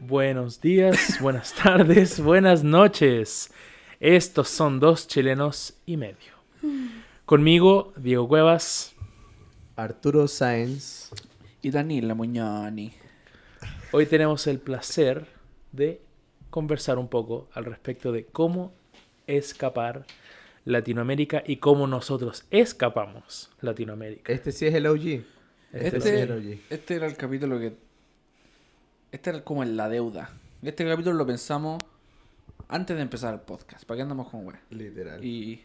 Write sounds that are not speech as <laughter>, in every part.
Buenos días, buenas tardes, buenas noches. Estos son dos chilenos y medio. Conmigo, Diego Cuevas. Arturo Sáenz. Y Daniela Muñani. Hoy tenemos el placer de conversar un poco al respecto de cómo escapar Latinoamérica y cómo nosotros escapamos Latinoamérica. Este sí es el OG. Este, Este sí es el OG. este era el capítulo que. Este era como en la deuda. Este capítulo lo pensamos antes de empezar el podcast. ¿Para qué andamos con web? Literal. Y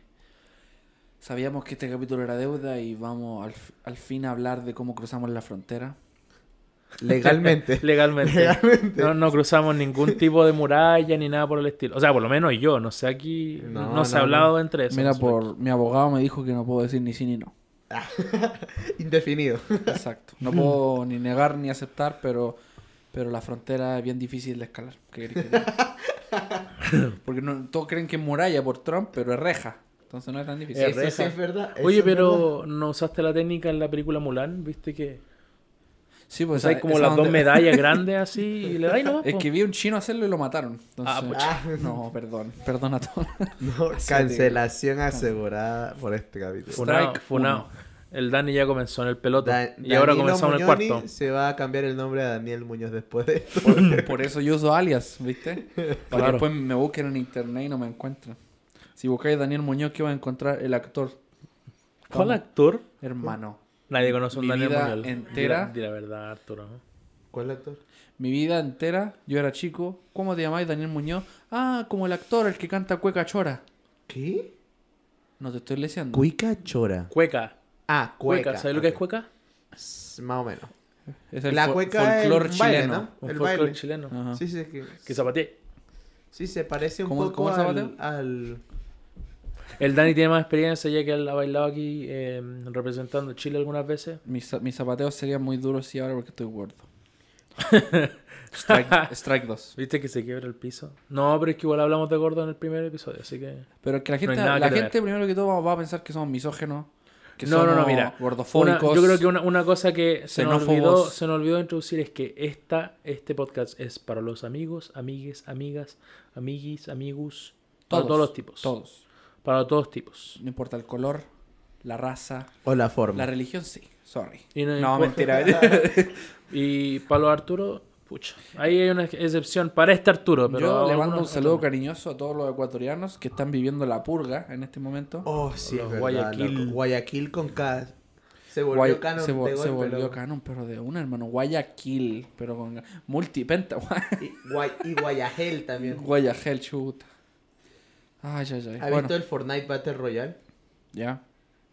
sabíamos que este capítulo era deuda y vamos al, al fin a hablar de cómo cruzamos la frontera. Legalmente. <laughs> Legalmente. Legalmente. No, no cruzamos ningún tipo de muralla ni nada por el estilo. O sea, por lo menos yo, no sé, aquí no, No, se ha no, hablado entre eso. Mira, por mi abogado me dijo que no puedo decir ni sí ni no. <laughs> Indefinido. Exacto. No puedo ni negar ni aceptar, pero, pero la frontera es bien difícil de escalar. <laughs> Porque no, todos creen que es muralla por Trump, pero es reja. Entonces no es tan difícil. Es Eso sí es verdad. Oye, verdad. pero ¿no usaste la técnica en la película Mulan? ¿Viste que Sí, pues o sea, hay como esa las dos donde- medallas <laughs> grandes así y le dais nomás? Es po? que vi a un chino hacerlo y lo mataron. Entonces, Ah, pucha. <laughs> no, perdón. Perdón a todos. <laughs> No, cancelación asegurada por este capítulo. Funao, Strike funao. El Dani ya comenzó en el peloto. Da- y ahora comenzamos en el Muñoni cuarto. Se va a cambiar el nombre a Daniel Muñoz después de esto. Por, por eso yo uso alias, ¿viste? Para Claro. que después me busquen en internet y no me encuentren. Si buscáis Daniel Muñoz, ¿qué va a encontrar? El actor. ¿Cuál actor? Hermano. Nadie conoce a un Mi Daniel vida Muñoz. entera- Di la, di la verdad, Arturo. ¿no? ¿Cuál actor? Mi vida entera, yo era chico. ¿Cómo te llamáis, Daniel Muñoz? Ah, como el actor, el que canta Cueca Chora. ¿Qué? No te estoy leseando. Cuica Chora. Cueca. Ah, Cueca. cueca. ¿Sabes lo que es cueca? S- Más o menos. Es el La fo- cueca es folclore el baile, chileno. ¿no? Un El folclore baile. chileno. Ajá. Sí, sí, es que... Que zapateé. Sí, se parece un ¿Cómo- poco cómo al... El Dani tiene más experiencia ya que él ha bailado aquí eh, representando Chile algunas veces. Mis, mis zapateos serían muy duros sí ahora porque estoy gordo. <laughs> strike, strike 2. ¿Viste que se quiebra el piso? No, pero es que igual hablamos de gordo en el primer episodio, así que... Pero es que la gente, nada la que gente temer. primero que todo va a pensar que somos misógenos. Que No, no, no, mira. Una- Gordofóbicos. yo creo que una, una cosa que se nos, olvidó, se nos olvidó introducir es que esta, este podcast es para los amigos, amigues, amigas, amiguis, amigos, para todos los tipos. Todos. Para todos tipos. No importa el color, la raza, O la forma. la religión, sí. Sorry. Y no no, mentira. <laughs> Y para los Arturo, pucha. Ahí hay una excepción para este Arturo, pero... Yo le mando un saludo cariñoso a todos los ecuatorianos que están viviendo la purga en este momento. Oh, sí, Los es verdad, Guayaquil. loco. Guayaquil con K. Se volvió Guay- canon se, vo- de se volvió loco. canon, pero de una, hermano. Guayaquil, pero con multipenta. <laughs> Y, Guay- y Guayagel también. Guayajel, chuta. Ay, ay, ay. ¿Has Bueno, visto el Fortnite Battle Royale? ya.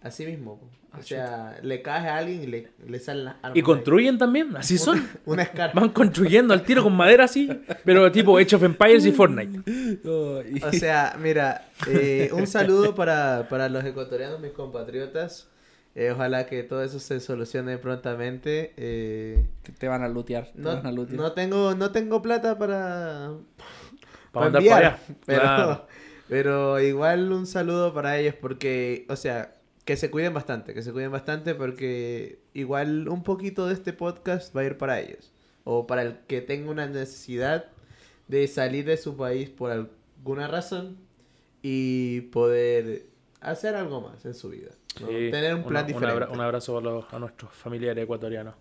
Así mismo. po. Ah, O sea, le caes a alguien y le, le salen las armas. Y construyen también, así <laughs> son. Una, una escarpa. Van construyendo al tiro con madera así, pero tipo Age of Empires y Fortnite. O sea, mira, eh, <laughs> un saludo para, para los ecuatorianos, mis compatriotas. Eh, ojalá que todo eso se solucione prontamente. Eh, que te van a lootear. Te no, van a lootear. no tengo no tengo plata para, Para mandar para allá. Pero, Claro. Pero igual un saludo para ellos porque, o sea, que se cuiden bastante, que se cuiden bastante porque igual un poquito de este podcast va a ir para ellos. O para el que tenga una necesidad de salir de su país por alguna razón y poder hacer algo más en su vida. ¿no? Sí, Tener un plan diferente. abra- un abrazo a, los- a nuestros familiares ecuatorianos.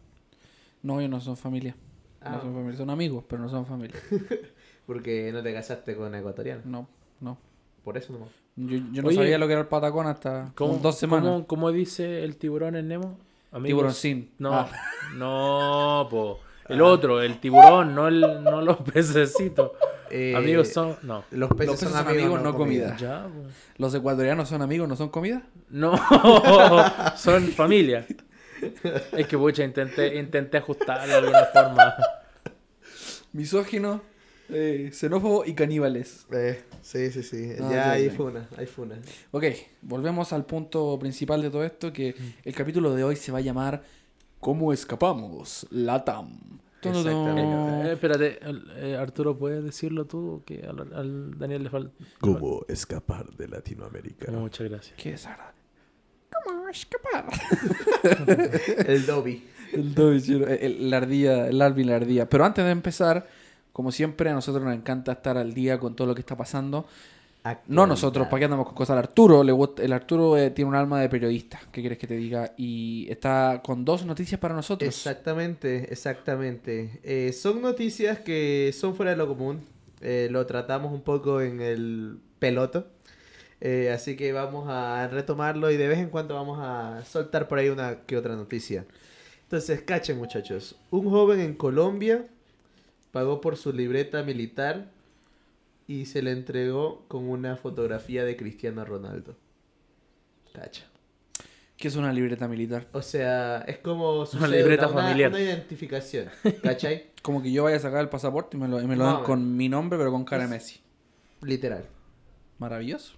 No, ellos no son familia. Ah. No son familia. Son amigos, pero no son familia. <laughs> Porque no te casaste con ecuatoriano. No, no. Por eso nomás. Yo, yo no Oye, sabía lo que era el patacón hasta ¿Cómo, como dos semanas. ¿cómo, cómo dice el tiburón en Nemo? Amigos. Tiburón sin. No, Ah. <laughs> no, po. El otro, el tiburón, no, el, no los pececitos. Eh, Amigos son. No. Los peces, Los peces son amigos, no comida. Ya, po. ¿Los ecuatorianos son amigos, no son comida? No, <laughs> son familia. Es que, pucha, intenté, intenté ajustarlo de alguna forma. Misógino, eh, xenófobo y caníbales. Eh, sí, sí, sí. Ah, ya ya, hay ya. funa, hay funa. Ok, volvemos al punto principal de todo esto, que el capítulo de hoy se va a llamar ¿Cómo escapamos? Latam. Exactamente. Eh, espérate, eh, Arturo, ¿puedes decirlo tú? Que al, al Daniel le falta. ¿Cómo escapar de Latinoamérica? Muchas gracias. Qué desagradable. ¿Cómo escapar. <laughs> El Dobby. El Dobby, el- el- la ardilla, el Alvin la ardilla. Pero antes de empezar, como siempre, a nosotros nos encanta estar al día con todo lo que está pasando. No nosotros, ¿para qué andamos con cosas? Al Arturo, le gusta- el Arturo eh, tiene un alma de periodista, ¿qué quieres que te diga? Y está con dos noticias para nosotros. Exactamente, exactamente. Eh, son noticias que son fuera de lo común. Eh, lo tratamos un poco en el peloto. Así que vamos a retomarlo y de vez en cuando vamos a soltar por ahí una que otra noticia. Entonces, cachen muchachos. Un joven en Colombia pagó por su libreta militar y se le entregó con una fotografía de Cristiano Ronaldo. Cacha. ¿Qué es una libreta militar? O sea, es como su Una cédula, libreta una- familiar. Una identificación, ¿cachai? <laughs> Como que yo vaya a sacar el pasaporte y me lo, y me lo Más dan con mi nombre, pero con cara de Es- Messi. Literal. Maravilloso.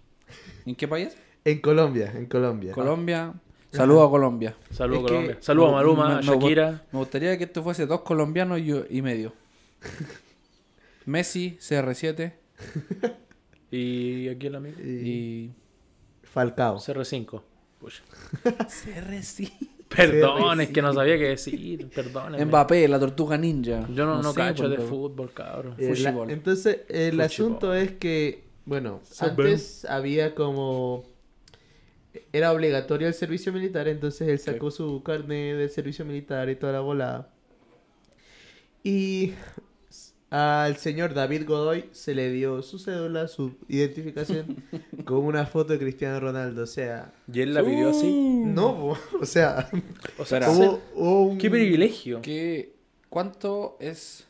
¿En qué país? En Colombia, en Colombia. Colombia. Saludos a Colombia. Saludos que- Colombia. Saludos a Maluma, Me- a me- Shakira. Me gustaría que esto fuese dos colombianos y, y medio. Messi, CR7 <laughs> Y aquí el amigo. Y... y... Falcao. CR5. Pucha. CR7. Perdón, es que no sabía qué decir. Perdón. Mbappé, la tortuga ninja. Yo no, no, sé, cacho de fútbol, cabrón. Eh, la- entonces, el Fútbol. asunto es que, bueno, antes había como... Era obligatorio el servicio militar, entonces él sacó su carne del servicio militar y toda la volada. Y al señor David Godoy se le dio su cédula, su identificación, <laughs> con una foto de Cristiano Ronaldo. O sea, Y él la pidió así. no, po, <laughs> o sea, O sea, hubo, hubo un... qué privilegio. ¿Qué, ¿Cuánto es...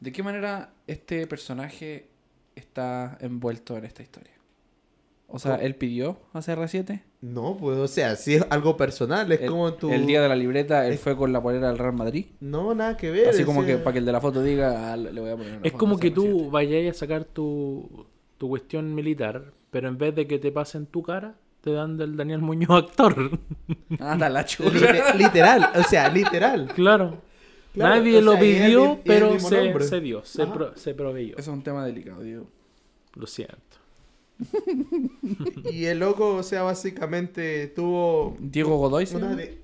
¿De qué manera este personaje está envuelto en esta historia? O sea, él pidió a CR7. No, pues, o sea, si es algo personal, es El, como tu... el día de la libreta, él es- fue con la polera del Real Madrid. No, nada que ver. Así como que para que el de la foto diga, "Ah, le voy a poner una Es foto como que tú CR7". vayas a sacar tu, tu cuestión militar, pero en vez de que te pasen tu cara, te dan del Daniel Muñoz actor. Anda <laughs> la chula. Lite- literal, o sea, literal. claro. Claro, Nadie lo sea, pidió, el pero se, se dio, se, pro- se proveyó. Eso es un tema delicado, digo. Lo siento. <laughs> Y el loco, o sea, básicamente tuvo Diego Godoy, ¿sí? una de...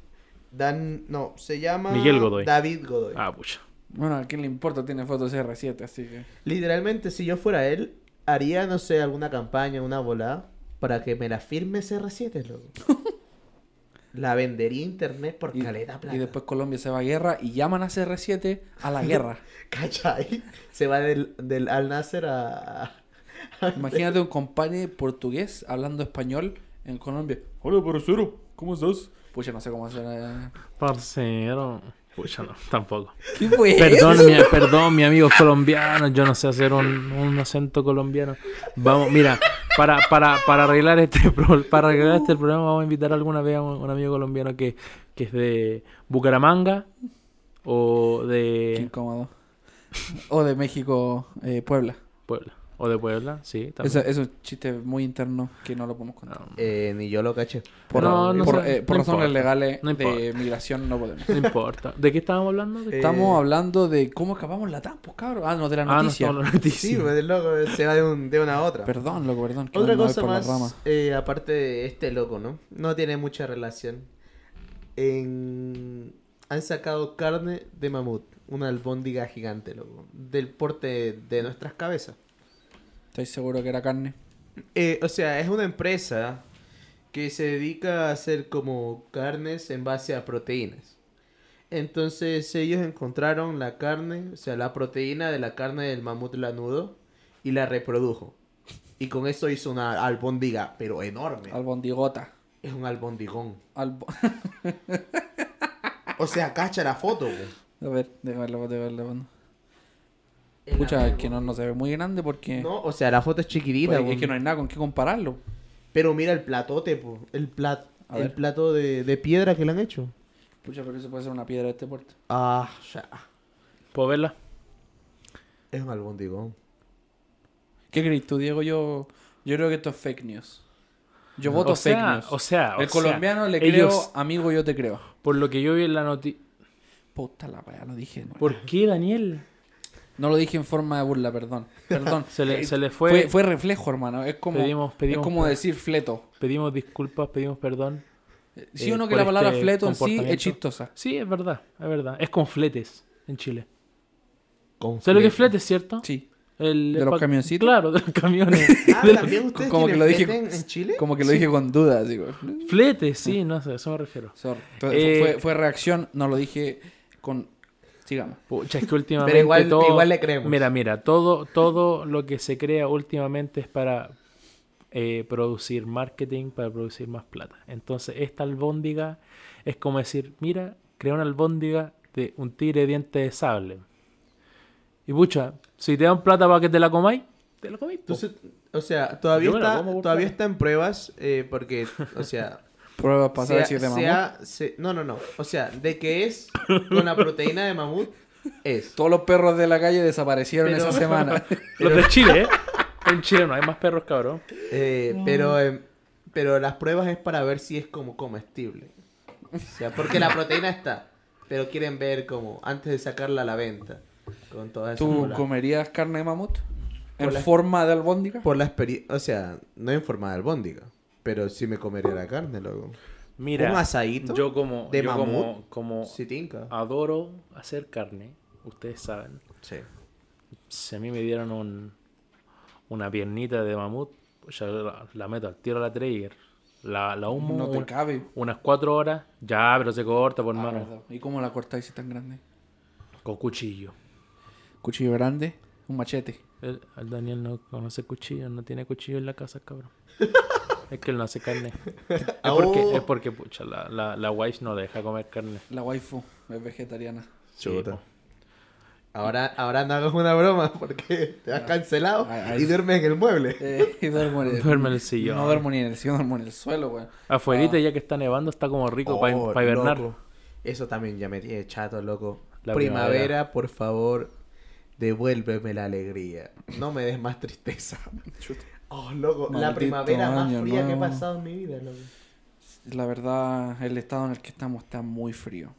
Dan... No, se llama... Miguel Godoy. David Godoy. Ah, pucha. Bueno, a quién le importa, tiene fotos CR7, así que... Literalmente, si yo fuera él, haría, no sé, alguna campaña, una volada, para que me la firme CR7, loco. <laughs> la vendería a internet por Y, caleta plata. y después Colombia se va a guerra y llaman a CR7 a la guerra. <laughs> ¿Cachai? Se va del, del Al Nasser a... Imagínate un compadre portugués hablando español en Colombia. Hola, parcero, ¿cómo estás? Pucha, no sé cómo hacer... eh. Parcero. Pucha, no, tampoco. ¿Qué fue Perdón, mi, perdón, mi amigo colombiano, yo no sé hacer un, un acento colombiano. Vamos, mira, para, para, para arreglar este <laughs> pro- para arreglar este problema vamos a invitar alguna vez a un, un amigo colombiano que, que es de Bucaramanga o Qué de incómodo. O de México, eh, Puebla. Puebla. O de Puebla, sí, también. Eso es un chiste muy interno que no lo podemos contar. No, Eh, ni yo lo caché. Por, No, no por, sé, eh, por no razones importa, legales no de migración no podemos. no importa. ¿De qué estábamos hablando? ¿De- Eh, Estamos hablando de cómo acabamos la TAM, pues cabrón. Ah, no, de la ah, no, noticia. no, la Sí, noticia. pues el loco se va de, un- de una a otra. Perdón, loco, perdón. Otra cosa más, eh, aparte de este loco, ¿no? No tiene mucha relación. En... Han sacado carne de mamut, una albóndiga gigante, loco, del porte de nuestras cabezas. Estoy seguro que era carne. Eh, o sea, es una empresa que se dedica a hacer como carnes en base a proteínas. Entonces ellos encontraron la carne, o sea, la proteína de la carne del mamut lanudo y la reprodujo. Y con eso hizo una albóndiga, pero enorme. Albondigota. Es un albondigón. Albo... <laughs> O sea, cacha la foto, güey. A ver, déjame la foto, déjame ver la foto. Pucha, es que no, no se ve muy grande porque... No, o sea, la foto es chiquitita, Pues, güey. es que no hay nada con qué compararlo. Pero mira el platote, po. El, plat... A el ver. plato de, de piedra que le han hecho. Pucha, pero eso puede ser una piedra de este puerto. Ah, ya. ¿Puedo verla? Es un albondigón. ¿Qué crees tú, Diego? Yo, yo creo que esto es fake news. Yo voto o fake news. o sea, o El sea, colombiano le ellos- creo, amigo, yo te creo. Por lo que yo vi en la noticia... Puta la wea, lo dije. No, ¿Por qué, Daniel? No lo dije en forma de burla, perdón. Perdón. <laughs> Se le, Eh, se le fue... fue... Fue, reflejo, hermano. Es como, Pedimos- pedimos es como decir fleto. Pedimos disculpas, pedimos perdón. Sí eh, o no que la palabra este fleto en sí es chistosa. Sí, es verdad, es verdad. Es con fletes en Chile. Con ¿Sabes lo que es flete. flete, cierto? Sí. El, ¿De el los camioncitos? Claro, de los camiones. <laughs> Ah, ¿también ustedes como que lo dije- en, Chile? Como que lo dije con dudas, digo. flete, sí, no sé, a eso me refiero. Eh, fue, fue reacción, no lo dije con... Sigamos. Pucha, es que <laughs> últimamente Pero igual, todo... igual le creemos. Mira, mira, todo, todo lo que se crea últimamente es para eh, producir marketing, para producir más plata. Entonces, esta albóndiga es como decir, mira, crea una albóndiga de un tigre de diente de sable. Y pucha, si te dan plata para que te la comáis, te la comáis. Entonces, o sea, todavía Yo está, todavía está en pruebas porque, porque, o sea, Pruebas para saber si es de mamut. sea- se- no, no, no, o sea, de que es con la proteína de mamut, es. Todos los perros de la calle desaparecieron Pero- esa semana. <laughs> Los de Chile, ¿eh? En Chile no hay más perros, cabrón. Eh, pero, em, pero las pruebas es para ver si es como comestible. O sea, porque la proteína está, pero quieren ver como antes de sacarla a la venta. Con ¿Tú comerías carne de mamut? ¿En Por la- forma de albóndiga? Por la experiencia, o sea, no en forma de albóndiga, pero sí me comería la carne, loco. Mira, ¿Un asadito? yo como, de yo como, mamut? como Sí, tinca. adoro hacer carne, ustedes saben. Sí. Si a mí me dieron un, una piernita de mamut, pues ya la, la meto al tiro a la trigger. La, la humo No te cabe. unas cuatro horas. Ya, pero se corta, por Ah, mano. verdad. ¿Y cómo la cortáis si es tan grande? con cuchillo. Cuchillo grande, un machete. El, el Daniel no conoce cuchillo, no tiene cuchillo en la casa, cabrón. <laughs> es que él no hace carne. <laughs> Es porque, Oh. es porque pucha, la, la, la wife no deja comer carne. La waifu es vegetariana. Chuta. Ahora, ahora no hagas una broma porque te has cancelado Ay, ay. y duermes en el mueble. Eh, y duermo en el, Duerme en el sillón. No duermo ni en el sillón, duermo en el suelo, weón. Afuerita, Ah. ya que está nevando, está como rico para Oh, hibernar. loco. Eso también ya me tiene chato, loco. La primavera, primavera. por favor, devuélveme la alegría. No me des más tristeza. <laughs> Oh, loco, la primavera más fría que he pasado en mi vida, loco. La verdad, el estado en el que estamos está muy frío.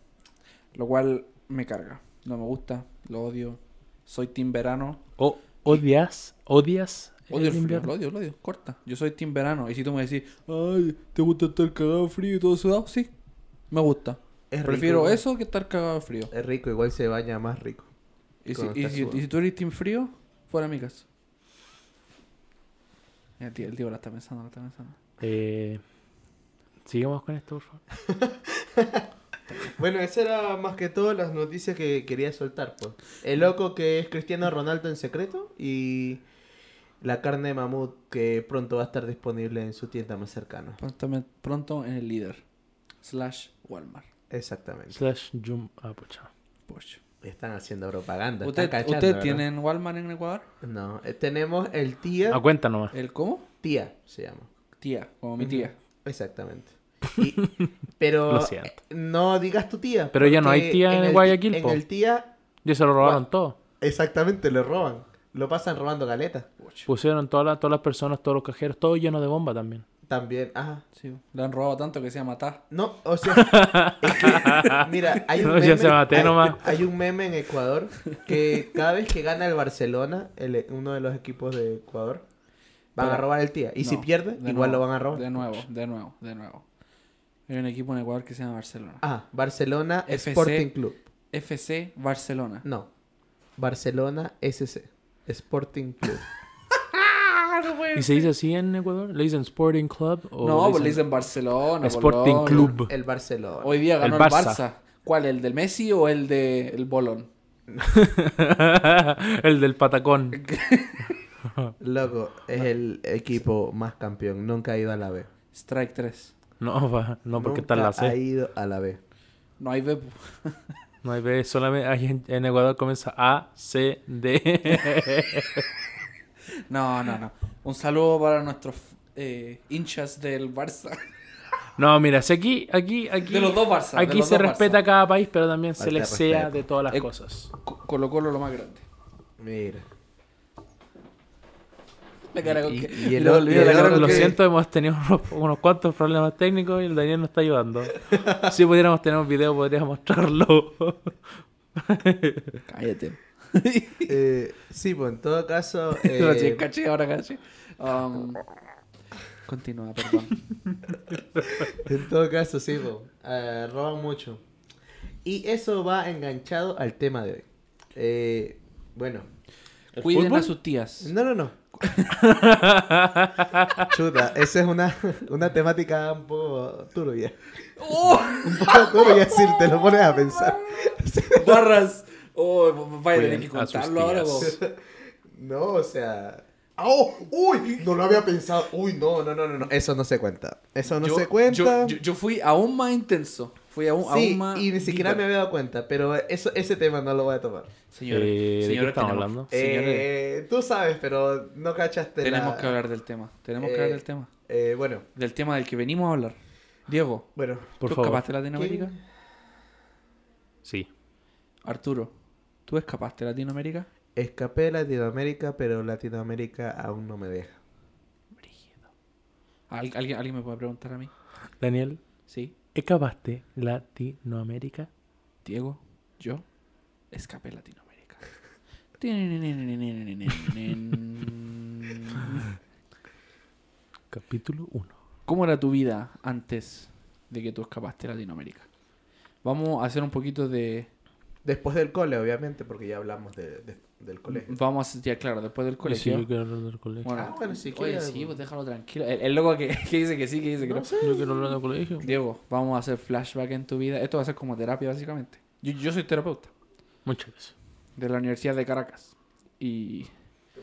Lo cual me carga. No me gusta, lo odio. Soy team verano. O, ¿Odias? ¿Odias? Odio el frío, lo odio, lo odio. Corta. Yo soy team verano. Y si tú me decís, ay, ¿te gusta estar cagado frío y todo sudado? Sí, me gusta. Es Prefiero eso que estar cagado frío. Es rico, igual se baña más rico. Y si, y, si, y si tú eres team frío, fuera de mi casa. El tío, el tío la está pensando, la está pensando. Eh, sigamos con esto, por favor. <laughs> Bueno, esas eran más que todo las noticias que quería soltar, pues. El loco que es Cristiano Ronaldo en secreto y la carne de mamut que pronto va a estar disponible en su tienda más cercana. Pronto, pronto en el líder. Slash Walmart. Exactamente. Slash Jum. Ah, pucha. Porsche. Están haciendo propaganda. ¿Usted, están cachando, ¿usted tienen Walmart en Ecuador? No, eh, tenemos el tía. A cuenta nomás. ¿El cómo? Tía se llama. Tía, como mi tía. Exactamente. Y- <laughs> pero Lo siento. eh, no digas tu tía. Pero ya no hay tía en el- Guayaquil, En po. el tía, Ya se lo robaron todo. exactamente, lo roban. Lo pasan robando galetas. Pusieron todas las, todas las personas, todos los cajeros, todo lleno de bomba también. También, ajá. Sí, le han robado tanto que se llama Ta. No, o sea, es <laughs> que, mira, hay un, No, meme, ya se maté hay, nomás. hay un meme en Ecuador que cada vez que gana el Barcelona, el- uno de los equipos de Ecuador, van a robar el tía. Y si pierde, de igual nuevo, lo van a robar. De nuevo, de nuevo, de nuevo. Hay un equipo en Ecuador que se llama Barcelona. Ah, Barcelona FC. Sporting Club. FC Barcelona. No, Barcelona SC. Sporting Club. <laughs> ¿Y se dice así en Ecuador? ¿Le dicen Sporting Club? O no, pues le dicen Barcelona. Sporting Bolón. Club. El Barcelona. Hoy día ganó El el Barça. ¿Cuál? ¿El del Messi o el del el Bolón? <laughs> el del patacón. <laughs> Loco, es el equipo más campeón. Nunca ha ido a la B. Strike 3. No, va, no porque está en la Nunca ha C. ido a la B. No hay B. No hay B, solamente ahí en, en Ecuador comienza A, C, D. <laughs> No, no, no. Un saludo para nuestros eh, hinchas del Barça. No, mira, si aquí, aquí, aquí. De los dos Barça, Aquí se dos respeta Barça. cada país, pero también se les sea de todas las Eh, cosas. Colo Colo lo más grande. Mira. La cara con Y- que- y el y el la cara otro con Lo que- que- siento, hemos tenido unos, unos cuantos problemas técnicos y el Daniel nos está ayudando. <laughs> Si pudiéramos tener un video, podríamos mostrarlo. Cállate. <laughs> Eh, sí, pues en todo caso. <laughs> Eh, caché, ahora caché. Um, Continúa, perdón. <laughs> En todo caso, sí, po. Eh, roban mucho. Y eso va enganchado al tema de hoy. Eh, bueno. Cuiden fútbol? a sus tías. No, no, no. Chuta, esa es una, una temática un poco turbia. Un poco turbia si te lo pones a pensar. Barras. Oh, vaya a tener que contarlo ahora, vos. <laughs> No, o sea. ¡Oh! ¡Uy! No lo había pensado. Uy, no, no, no, no, no. Eso no se cuenta. Eso no Yo- se cuenta. Yo, yo- yo fui aún más intenso. Fui aún, sí, aún más. y ni siquiera deeper. me había dado cuenta, pero eso, ese tema no lo voy a tomar. Señores, Eh, ¿de qué señores, estamos tenemos- hablando? señores, Eh, tú sabes, pero no cachaste tenemos la- que hablar del tema. Tenemos que Eh, hablar del tema. Eh, bueno, Del tema del que venimos a hablar. Diego, bueno. Por ¿tú favor. escapaste de Latinoamérica? ¿quién- Sí. Arturo, ¿tú escapaste de Latinoamérica? Escapé de Latinoamérica, pero Latinoamérica aún no me deja. ¿Al- ¿Alguien, ¿Alguien me puede preguntar a mí? Daniel, ¿Sí? ¿escapaste Latinoamérica? Diego, yo escapé de Latinoamérica. <laughs> Capítulo 1. ¿Cómo era tu vida antes de que tú escapaste de Latinoamérica? Vamos a hacer un poquito de... Después del cole, obviamente, porque ya hablamos de, de- del colegio. Vamos ya claro, después del Sí, colegio. yo quiero hablar del colegio. Bueno, Ah, bueno, si oye, sí, pues. déjalo tranquilo. El, el loco que, <laughs> que dice que sí, que dice que no. No sé. Yo quiero hablar del colegio. Diego, vamos a hacer flashback en tu vida. Esto va a ser como terapia, básicamente. Yo, yo soy terapeuta Muchas gracias. de la Universidad de Caracas. Y...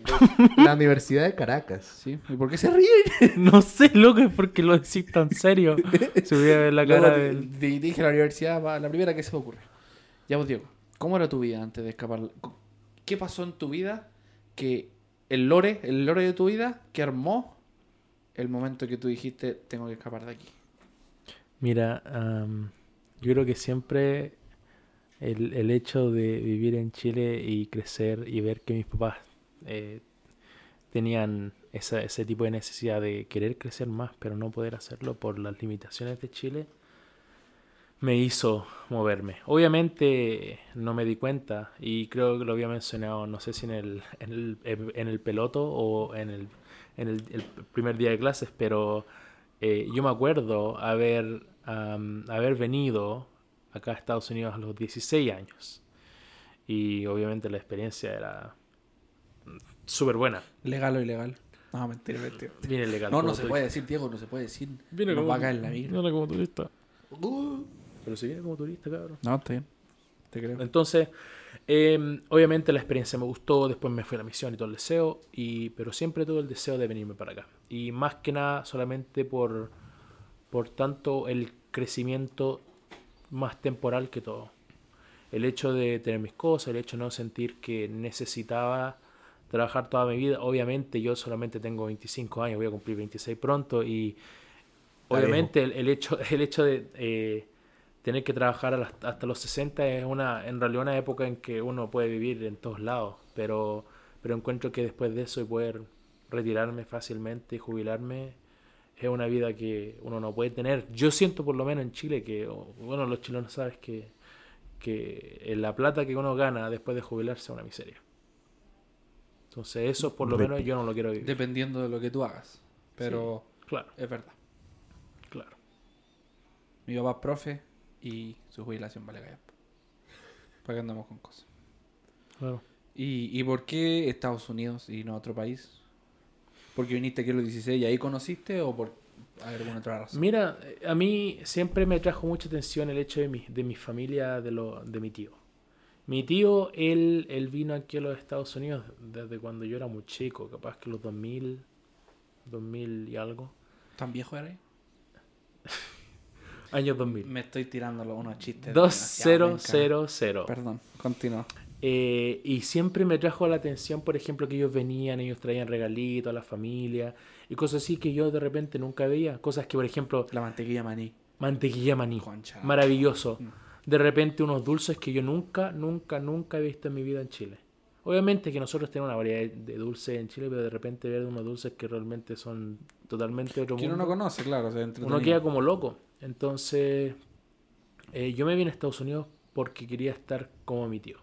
<laughs> La Universidad de Caracas. ¿Sí? ¿Y por qué se ríen? <laughs> no sé, loco, es porque lo decís tan serio. Se voy a ver la cara del... dije la universidad, va, la primera que se me ocurre. Ya vos, Diego, ¿cómo era tu vida antes de escapar? ¿Qué pasó en tu vida que el lore, el lore de tu vida, que armó el momento que tú dijiste, tengo que escapar de aquí? Mira, am, yo creo que siempre el, el hecho de vivir en Chile y crecer y ver que mis papás eh, tenían esa- ese tipo de necesidad de querer crecer más, pero no poder hacerlo por las limitaciones de Chile, me hizo moverme. Obviamente no me di cuenta y creo que lo había mencionado, no sé si en el, en el, en el peloto o en el, en el, el primer día de clases, pero eh, yo me acuerdo haber, am, haber venido acá a Estados Unidos a los 16 años y obviamente la experiencia era súper buena. ¿Legal o ilegal? No, mentira, mentira. Bien legal. No, no se turista. puede decir, Diego, no se puede decir. Viene Nos como- va a caer la migra. Viene como turista. Pero se viene como turista, cabrón. No, está bien. Te creo. Entonces, eh, obviamente la experiencia me gustó, después me fui a la misión y todo el deseo, y, pero siempre tuve el deseo de venirme para acá. Y más que nada solamente por, por tanto el crecimiento más temporal que todo. El hecho de tener mis cosas, el hecho de no sentir que necesitaba trabajar toda mi vida. Obviamente yo solamente tengo 25 años, voy a cumplir 26 pronto y obviamente el, el hecho, el hecho de eh, tener que trabajar hasta los 60 es una, en realidad una época en que uno puede vivir en todos lados, pero, pero encuentro que después de eso y poder retirarme fácilmente y jubilarme es una vida que uno no puede tener. Yo siento por lo menos en Chile que, bueno, los chilenos sabes que, que la plata que uno gana después de jubilarse es una miseria. Entonces eso por lo menos yo no lo quiero vivir. Dependiendo de lo que tú hagas. Pero Claro, es verdad. claro. Mi papá es profe y su jubilación vale callar. ¿Para qué andamos con cosas? claro. ¿Y, ¿Y por qué Estados Unidos y no otro país? ¿Porque viniste aquí a los 16 y ahí conociste o por alguna otra razón? Mira, a mí siempre me trajo mucha atención el hecho de mi, de mi familia, de, lo, de mi tío. Mi tío, él, él vino aquí a los Estados Unidos desde cuando yo era muy chico, capaz que los 2000, 2000 y algo. ¿Tan viejo era Años 2000. Me estoy tirando unos chistes. 2000. Perdón, continúa. Eh, y siempre me trajo la atención, por ejemplo, que ellos venían, ellos traían regalitos a la familia y cosas así que yo de repente nunca veía. Cosas que, por ejemplo, La mantequilla maní. mantequilla maní. Concha. Maravilloso. Mm. De repente unos dulces que yo nunca, nunca, nunca he visto en mi vida en Chile. Obviamente que nosotros tenemos una variedad de dulces en Chile, pero de repente ver unos dulces que realmente son totalmente otro Que uno mundo, no conoce, claro. o sea, uno queda como loco. Entonces, eh, yo me vine a Estados Unidos porque quería estar como mi tío.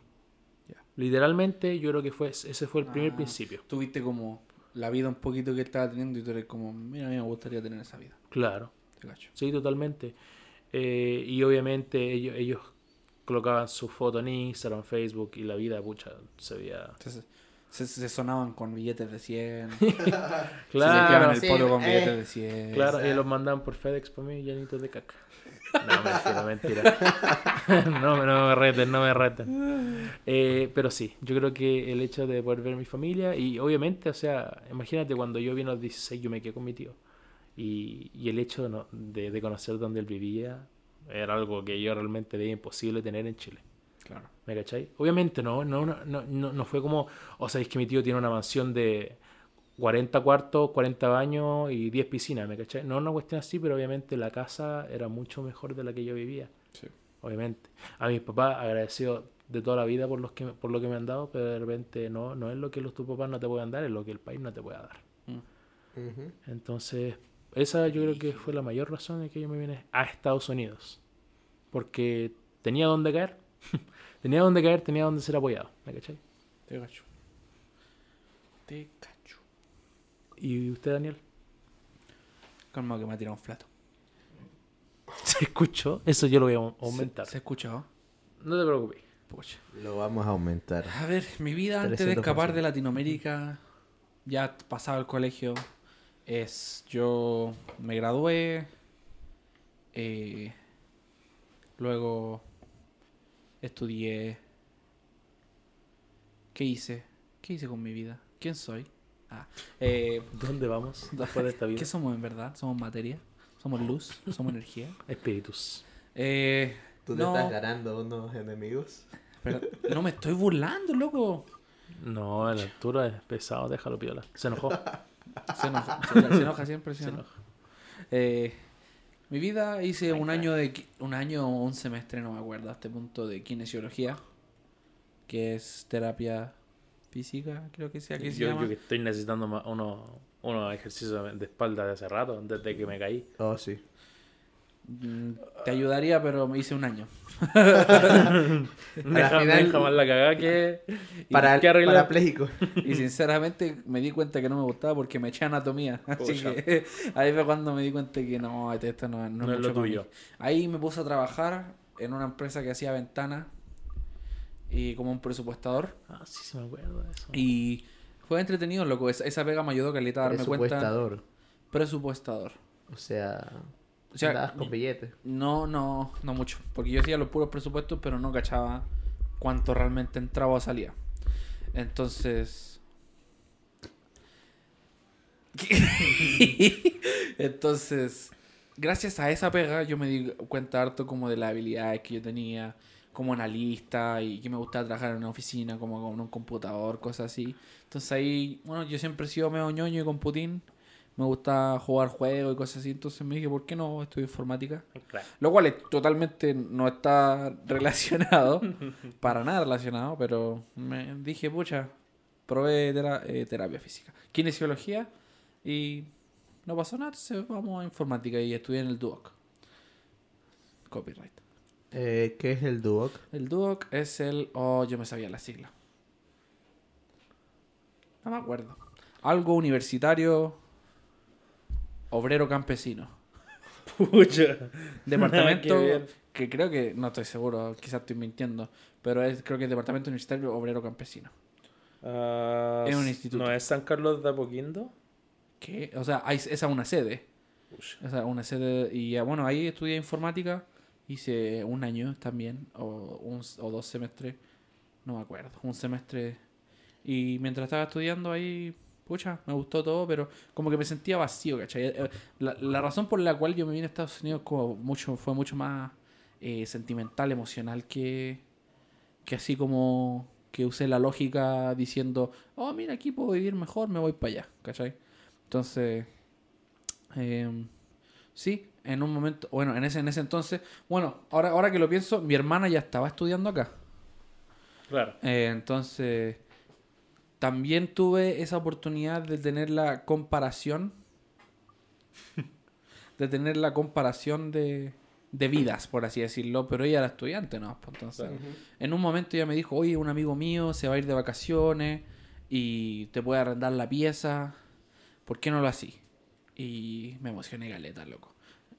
Literalmente, yo creo que fue ese fue el primer Ah. principio. Tuviste como la vida un poquito que estaba teniendo y tú eres como, mira, a mí me gustaría tener esa vida. Claro. Te cacho. Sí, totalmente. Eh, y obviamente ellos, ellos colocaban su foto en Instagram, Facebook y la vida, pucha, se veía... Entonces, se, se sonaban con billetes de 100. <laughs> Claro, se limpiaban el sí, poto con eh. billetes de 100. claro, Exacto. y los mandaban por FedEx para mí llenitos de caca. <laughs> No, mentira, mentira. <laughs> no, no me reten, no me reten. Eh, pero sí, yo creo que el hecho de poder ver a mi familia y obviamente, o sea, imagínate cuando yo vine a los 16 yo me quedé con mi tío. Y, y el hecho no- de, de conocer dónde él vivía era algo que yo realmente veía imposible tener en Chile. Claro. ¿Me cachai? Obviamente no, no, no, no, no, no fue como, o sea, es que mi tío tiene una mansión de 40 cuartos, 40 baños y 10 piscinas, ¿me cachai? No una cuestión así, pero obviamente la casa era mucho mejor de la que yo vivía, Sí. obviamente. A mis papás agradecido de toda la vida por, los que, por lo que me han dado, pero de repente no, no es lo que los tus papás no te puedan dar, es lo que el país no te pueda dar. Ujú. Entonces, esa yo creo que fue la mayor razón de que yo me vine a Estados Unidos. Porque tenía donde caer. <laughs> tenía donde caer, tenía donde ser apoyado. ¿Me cachai? Te cacho. Te cacho. ¿Y usted, Daniel? Calma que me ha tirado un flato. <laughs> ¿Se escuchó? Eso yo lo voy a au- aumentar. ¿Se, se escuchó? No te preocupes. Pucha. Lo vamos a aumentar. A ver, mi vida antes de 300%. escapar de Latinoamérica, ya pasaba el colegio, es yo me gradué, eh, luego estudié. ¿Qué hice? ¿Qué hice con mi vida? ¿Quién soy? Ah, eh, ¿Dónde vamos <laughs> después de esta vida? ¿Qué somos en verdad? ¿Somos materia? ¿Somos luz? ¿Somos energía? Espíritus. Eh, ¿Tú te no, estás ganando unos enemigos? pero no me estoy burlando, loco. No, a la altura es pesado, déjalo piola. Se enojó. Se enoja, <laughs> se, se enoja siempre, se Se enoja. enoja. Eh, mi vida hice un año de un año o un semestre, no me acuerdo, a este punto de kinesiología, que es terapia física, creo que sea que se Yo, llama. yo que estoy necesitando unos, unos ejercicios de espalda de hace rato, desde que me caí. Oh, sí. Mm, Te ayudaría, pero me hice un año. <laughs> Deja, final- deja más la cagada que... Para, parapléjico. Y sinceramente me di cuenta que no me gustaba porque me eché anatomía. <laughs> Así Pucha. que ahí fue cuando me di cuenta que no, esto no, no No es mucho lo tuyo. Ahí me puse a trabajar en una empresa que hacía ventanas y como un presupuestador. Ah, sí, sí me acuerdo de eso. Y fue entretenido, loco. Esa, esa pega me ayudó caleta a darme cuenta. Presupuestador. Presupuestador. O sea, O sea, andabas con billetes. no, no, no mucho. Porque yo hacía los puros presupuestos, pero no cachaba cuánto realmente entraba o salía. Entonces. <laughs> Entonces, gracias a esa pega, yo me di cuenta harto como de las habilidades que yo tenía como analista y que me gustaba trabajar en una oficina, como con un computador, cosas así. Entonces ahí, bueno, yo siempre he sido medio ñoño y con Putin. Me gusta jugar juegos y cosas así. Entonces me dije, ¿por qué no estudio informática? Claro. Lo cual es totalmente no está <laughs> relacionado, <laughs> para nada relacionado, pero me dije, pucha, probé tera- eh, terapia física, kinesiología y no pasó nada, entonces vamos a informática y estudié en el Duoc. Copyright. Eh, ¿Qué es el Duoc? El Duoc es el... Oh, yo me sabía la sigla. No me acuerdo. Algo universitario, obrero campesino. Pucha. Departamento <laughs> Qué que creo que, no estoy seguro, quizás estoy mintiendo, pero es creo que es Departamento Universitario Obrero Campesino. Ah, Es un instituto. ¿No es San Carlos de Apoquindo? Que, o sea, hay, esa es una sede. Esa es una sede y ah, bueno, ahí estudié informática, hice un año también, o, un, o dos semestres, no me acuerdo, un semestre. Y mientras estaba estudiando ahí, pucha, me gustó todo, pero como que me sentía vacío, ¿cachai? Eh, La, la razón por la cual yo me vine a Estados Unidos como mucho, fue mucho más eh, sentimental, emocional que, que así como que usé la lógica diciendo, oh, mira, aquí puedo vivir mejor, me voy para allá, ¿cachai? Entonces, em, sí, en un momento, bueno, en ese, en ese entonces, bueno, ahora, ahora que lo pienso, mi hermana ya estaba estudiando acá. Claro. Eh, entonces, también tuve esa oportunidad de tener la comparación, <laughs> de tener la comparación de, de vidas, por así decirlo, pero ella era estudiante, ¿no? Pues entonces, en un momento ella me dijo, oye, un amigo mío se va a ir de vacaciones, y te puede arrendar la pieza. ¿Por qué no lo así? Y me emocioné galeta, loco.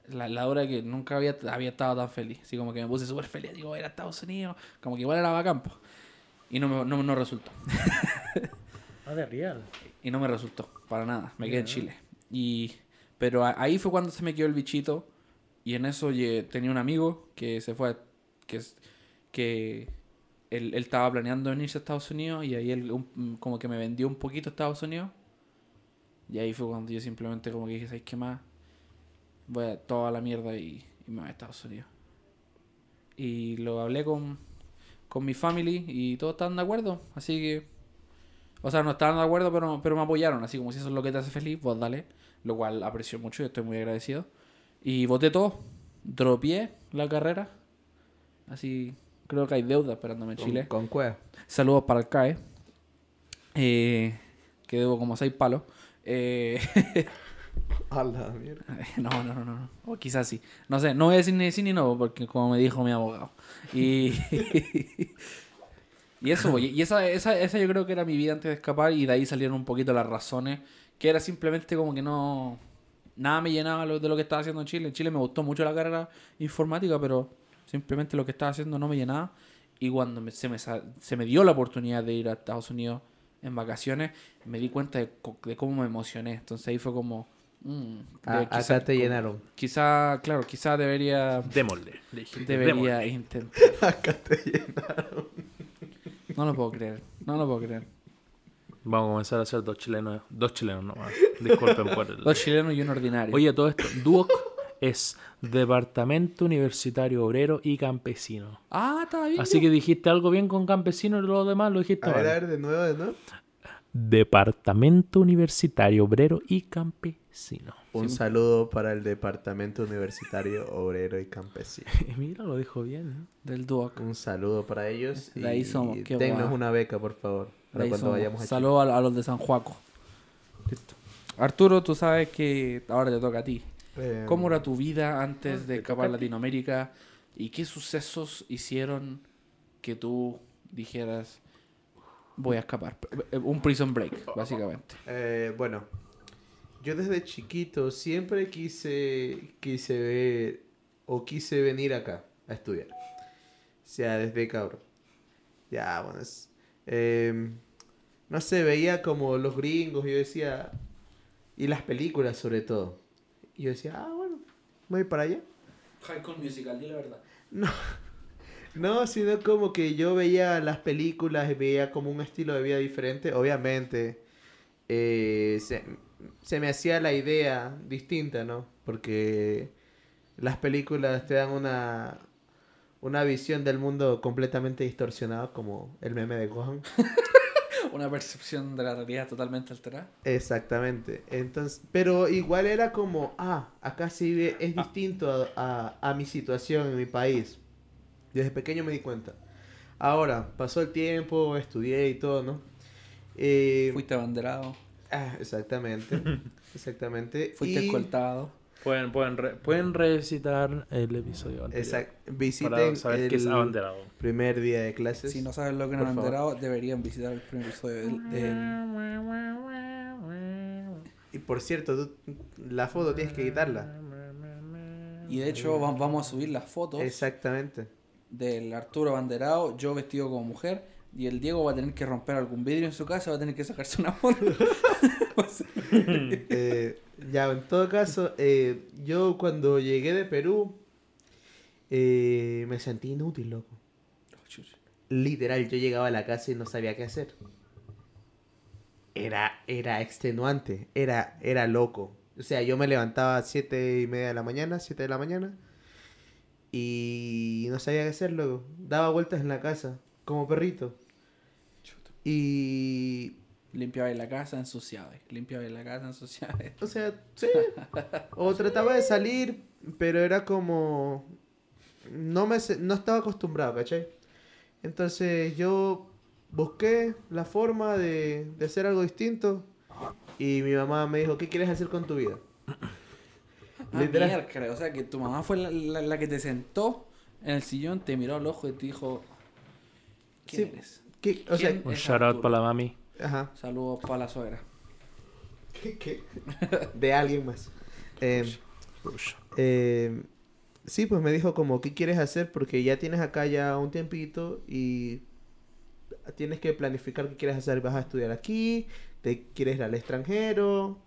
La, la hora que nunca había, había estado tan feliz. Así como que me puse súper feliz. Digo, era Estados Unidos. Como que igual era bacán, po. Y no, me- no, no resultó. <laughs> Ah, de real. Y no me resultó, para nada. Me quedé en. Chile. Y, pero a- ahí fue cuando se me quedó el bichito. Y en eso lle- tenía un amigo que se fue, que, que él, él estaba planeando venirse a Estados Unidos. Y ahí él un- como que me vendió un poquito a Estados Unidos. Y ahí fue cuando yo simplemente como que dije, ¿sabes qué más? Voy a toda la mierda y, y me voy a Estados Unidos. Y lo hablé con, con mi family y todos estaban de acuerdo. Así que o sea, no estaban de acuerdo, pero, pero me apoyaron. Así como si eso es lo que te hace feliz, vos dale. Lo cual aprecio mucho y estoy muy agradecido. Y voté todo. Dropié la carrera. Así, creo que hay deuda esperándome en Con, Chile. con cueva. Saludos para el CAE. Eh, que debo como seis palos. Eh, <laughs> <laughs> A la mierda. no, no, no, no. O quizás sí. No sé, no voy a decir ni sí ni no, porque como me dijo mi abogado. Y, <laughs> y eso, y esa, esa, esa yo creo que era mi vida antes de escapar y de ahí salieron un poquito las razones, que era simplemente como que no... Nada me llenaba de lo que estaba haciendo en Chile. En Chile me gustó mucho la carrera informática, pero simplemente lo que estaba haciendo no me llenaba. Y cuando me- se, me, se me dio la oportunidad de ir a Estados Unidos en vacaciones, me di cuenta de, de cómo me emocioné. Entonces ahí fue como... mm, Ah, acá quizá- te como- llenaron. Quizá, claro, quizá debería Démosle. debería intentar. <laughs> Acá te llenaron. No lo puedo creer, no lo puedo creer. Vamos a comenzar a hacer dos chilenos. Dos chilenos nomás. Disculpen por el... Dos chilenos y un ordinario. Oye, todo esto. DUOC es Departamento Universitario Obrero y Campesino. ah, está bien. Así que dijiste algo bien con campesino y lo demás lo dijiste A ver, mal. a ver, de nuevo, de nuevo. Departamento Universitario Obrero y Campesino. Un saludo para el Departamento Universitario Obrero y Campesino. <laughs> Mira, lo dijo bien. Del Duoc. Un saludo para ellos. De ahí y somos, Dennos guay. una beca, por favor. Para cuando somos. vayamos a. Saludos a, a los de San Juaco. Listo. Arturo, tú sabes que ahora te toca a ti. Eh, ¿Cómo era tu vida antes de te escapar a a ti. Latinoamérica? ¿Y qué sucesos hicieron que tú dijeras, voy a escapar? Eh, Un prison break, básicamente. Eh, bueno, yo desde chiquito siempre quise, quise ver o quise venir acá a estudiar. O sea, desde cabrón. Ya, bueno, es, eh, no sé, veía como los gringos yo decía, y las películas sobre todo. Y yo decía, ah, bueno, voy para allá. High School Musical, di la verdad. No, no, sino como que yo veía las películas y veía como un estilo de vida diferente. Obviamente, eh, se, se me hacía la idea distinta, ¿no? Porque las películas te dan una, una visión del mundo completamente distorsionada, como el meme de Gohan. <laughs> Una percepción de la realidad totalmente alterada. Exactamente. Entonces, pero igual era como, ah, acá sí es distinto a, a- a mi situación en mi país. Desde pequeño me di cuenta. Ahora, pasó el tiempo, estudié y todo, ¿no? Eh, Fuiste abanderado, ah, exactamente. <laughs> exactamente. fuiste y, escoltado. Pueden, pueden, re- pueden revisitar el episodio anterior. exact- para visiten saber qué es el abanderado. primer día de clases. Si no saben lo que es favor. abanderado, deberían visitar el primer episodio del... del- Y por cierto, tú- la foto tienes que quitarla. Y de hecho va- vamos a subir las fotos Exactamente. Del Arturo abanderado, yo vestido como mujer, y el Diego va a tener que romper algún vidrio en su casa, va a tener que sacarse una foto. <laughs> Eh, ya, en todo caso, eh, yo cuando llegué de Perú eh, me sentí inútil, loco. Literal, yo llegaba a la casa y no sabía qué hacer. Era, era extenuante, era, era loco. O sea, yo me levantaba a siete y media de la mañana, siete de la mañana, y no sabía qué hacer, loco. Daba vueltas en la casa, como perrito. Y Limpiaba la casa, ensuciaba. Limpiaba la casa, <laughs> ensuciaba. O sea, sí. O trataba de salir, pero era como... No, me, no estaba acostumbrado, ¿cachai? Entonces yo busqué la forma de, de hacer algo distinto y mi mamá me dijo, ¿qué quieres hacer con tu vida? Literal. miércoles, o sea que tu mamá fue la, la- la que te sentó en el sillón, te miró al ojo y te dijo, ¿quién Sí, eres? ¿Qué- o sea, ¿Quién? Un Es shout out para la mami. Ajá. Saludos para la suegra. ¿Qué, qué? De alguien más. Eh, eh, sí, pues me dijo como, ¿qué quieres hacer? Porque ya tienes acá ya un tiempito y tienes que planificar qué quieres hacer. ¿Vas a estudiar aquí? ¿Te quieres ir al extranjero?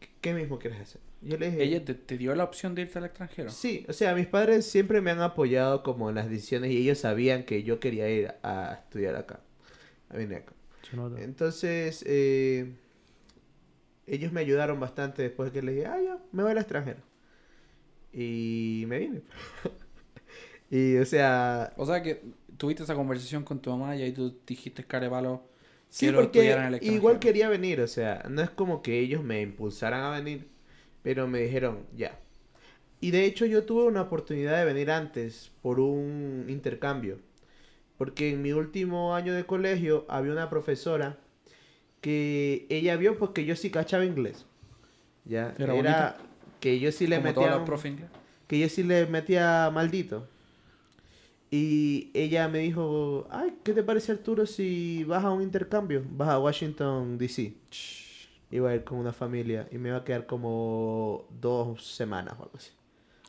¿Qué- ¿Qué mismo quieres hacer? Yo le dije... ¿Ella te, te dio la opción de irte al extranjero? Sí, o sea, mis padres siempre me han apoyado como en las decisiones y ellos sabían que yo quería ir a estudiar acá, a venir acá. Entonces, eh, ellos me ayudaron bastante después de que les dije, ah, ya, me voy al extranjero. Y me vine. <laughs> y, o sea, O sea que tuviste esa conversación con tu mamá y ahí tú dijiste, carevalo, sí, quiero porque estudiar en el extranjero. igual quería venir, o sea, no es como que ellos me impulsaran a venir, pero me dijeron, ya. Y de hecho yo tuve una oportunidad de venir antes por un intercambio. Porque en mi último año de colegio había una profesora que ella vio porque yo sí cachaba inglés. Ya, ¿Era era, que yo sí le como metía un- que yo sí le metía maldito. Y ella me dijo, ay, ¿qué te parece Arturo si vas a un intercambio? Vas a Washington, D.C. Iba a ir con una familia y me iba a quedar como dos semanas o algo así.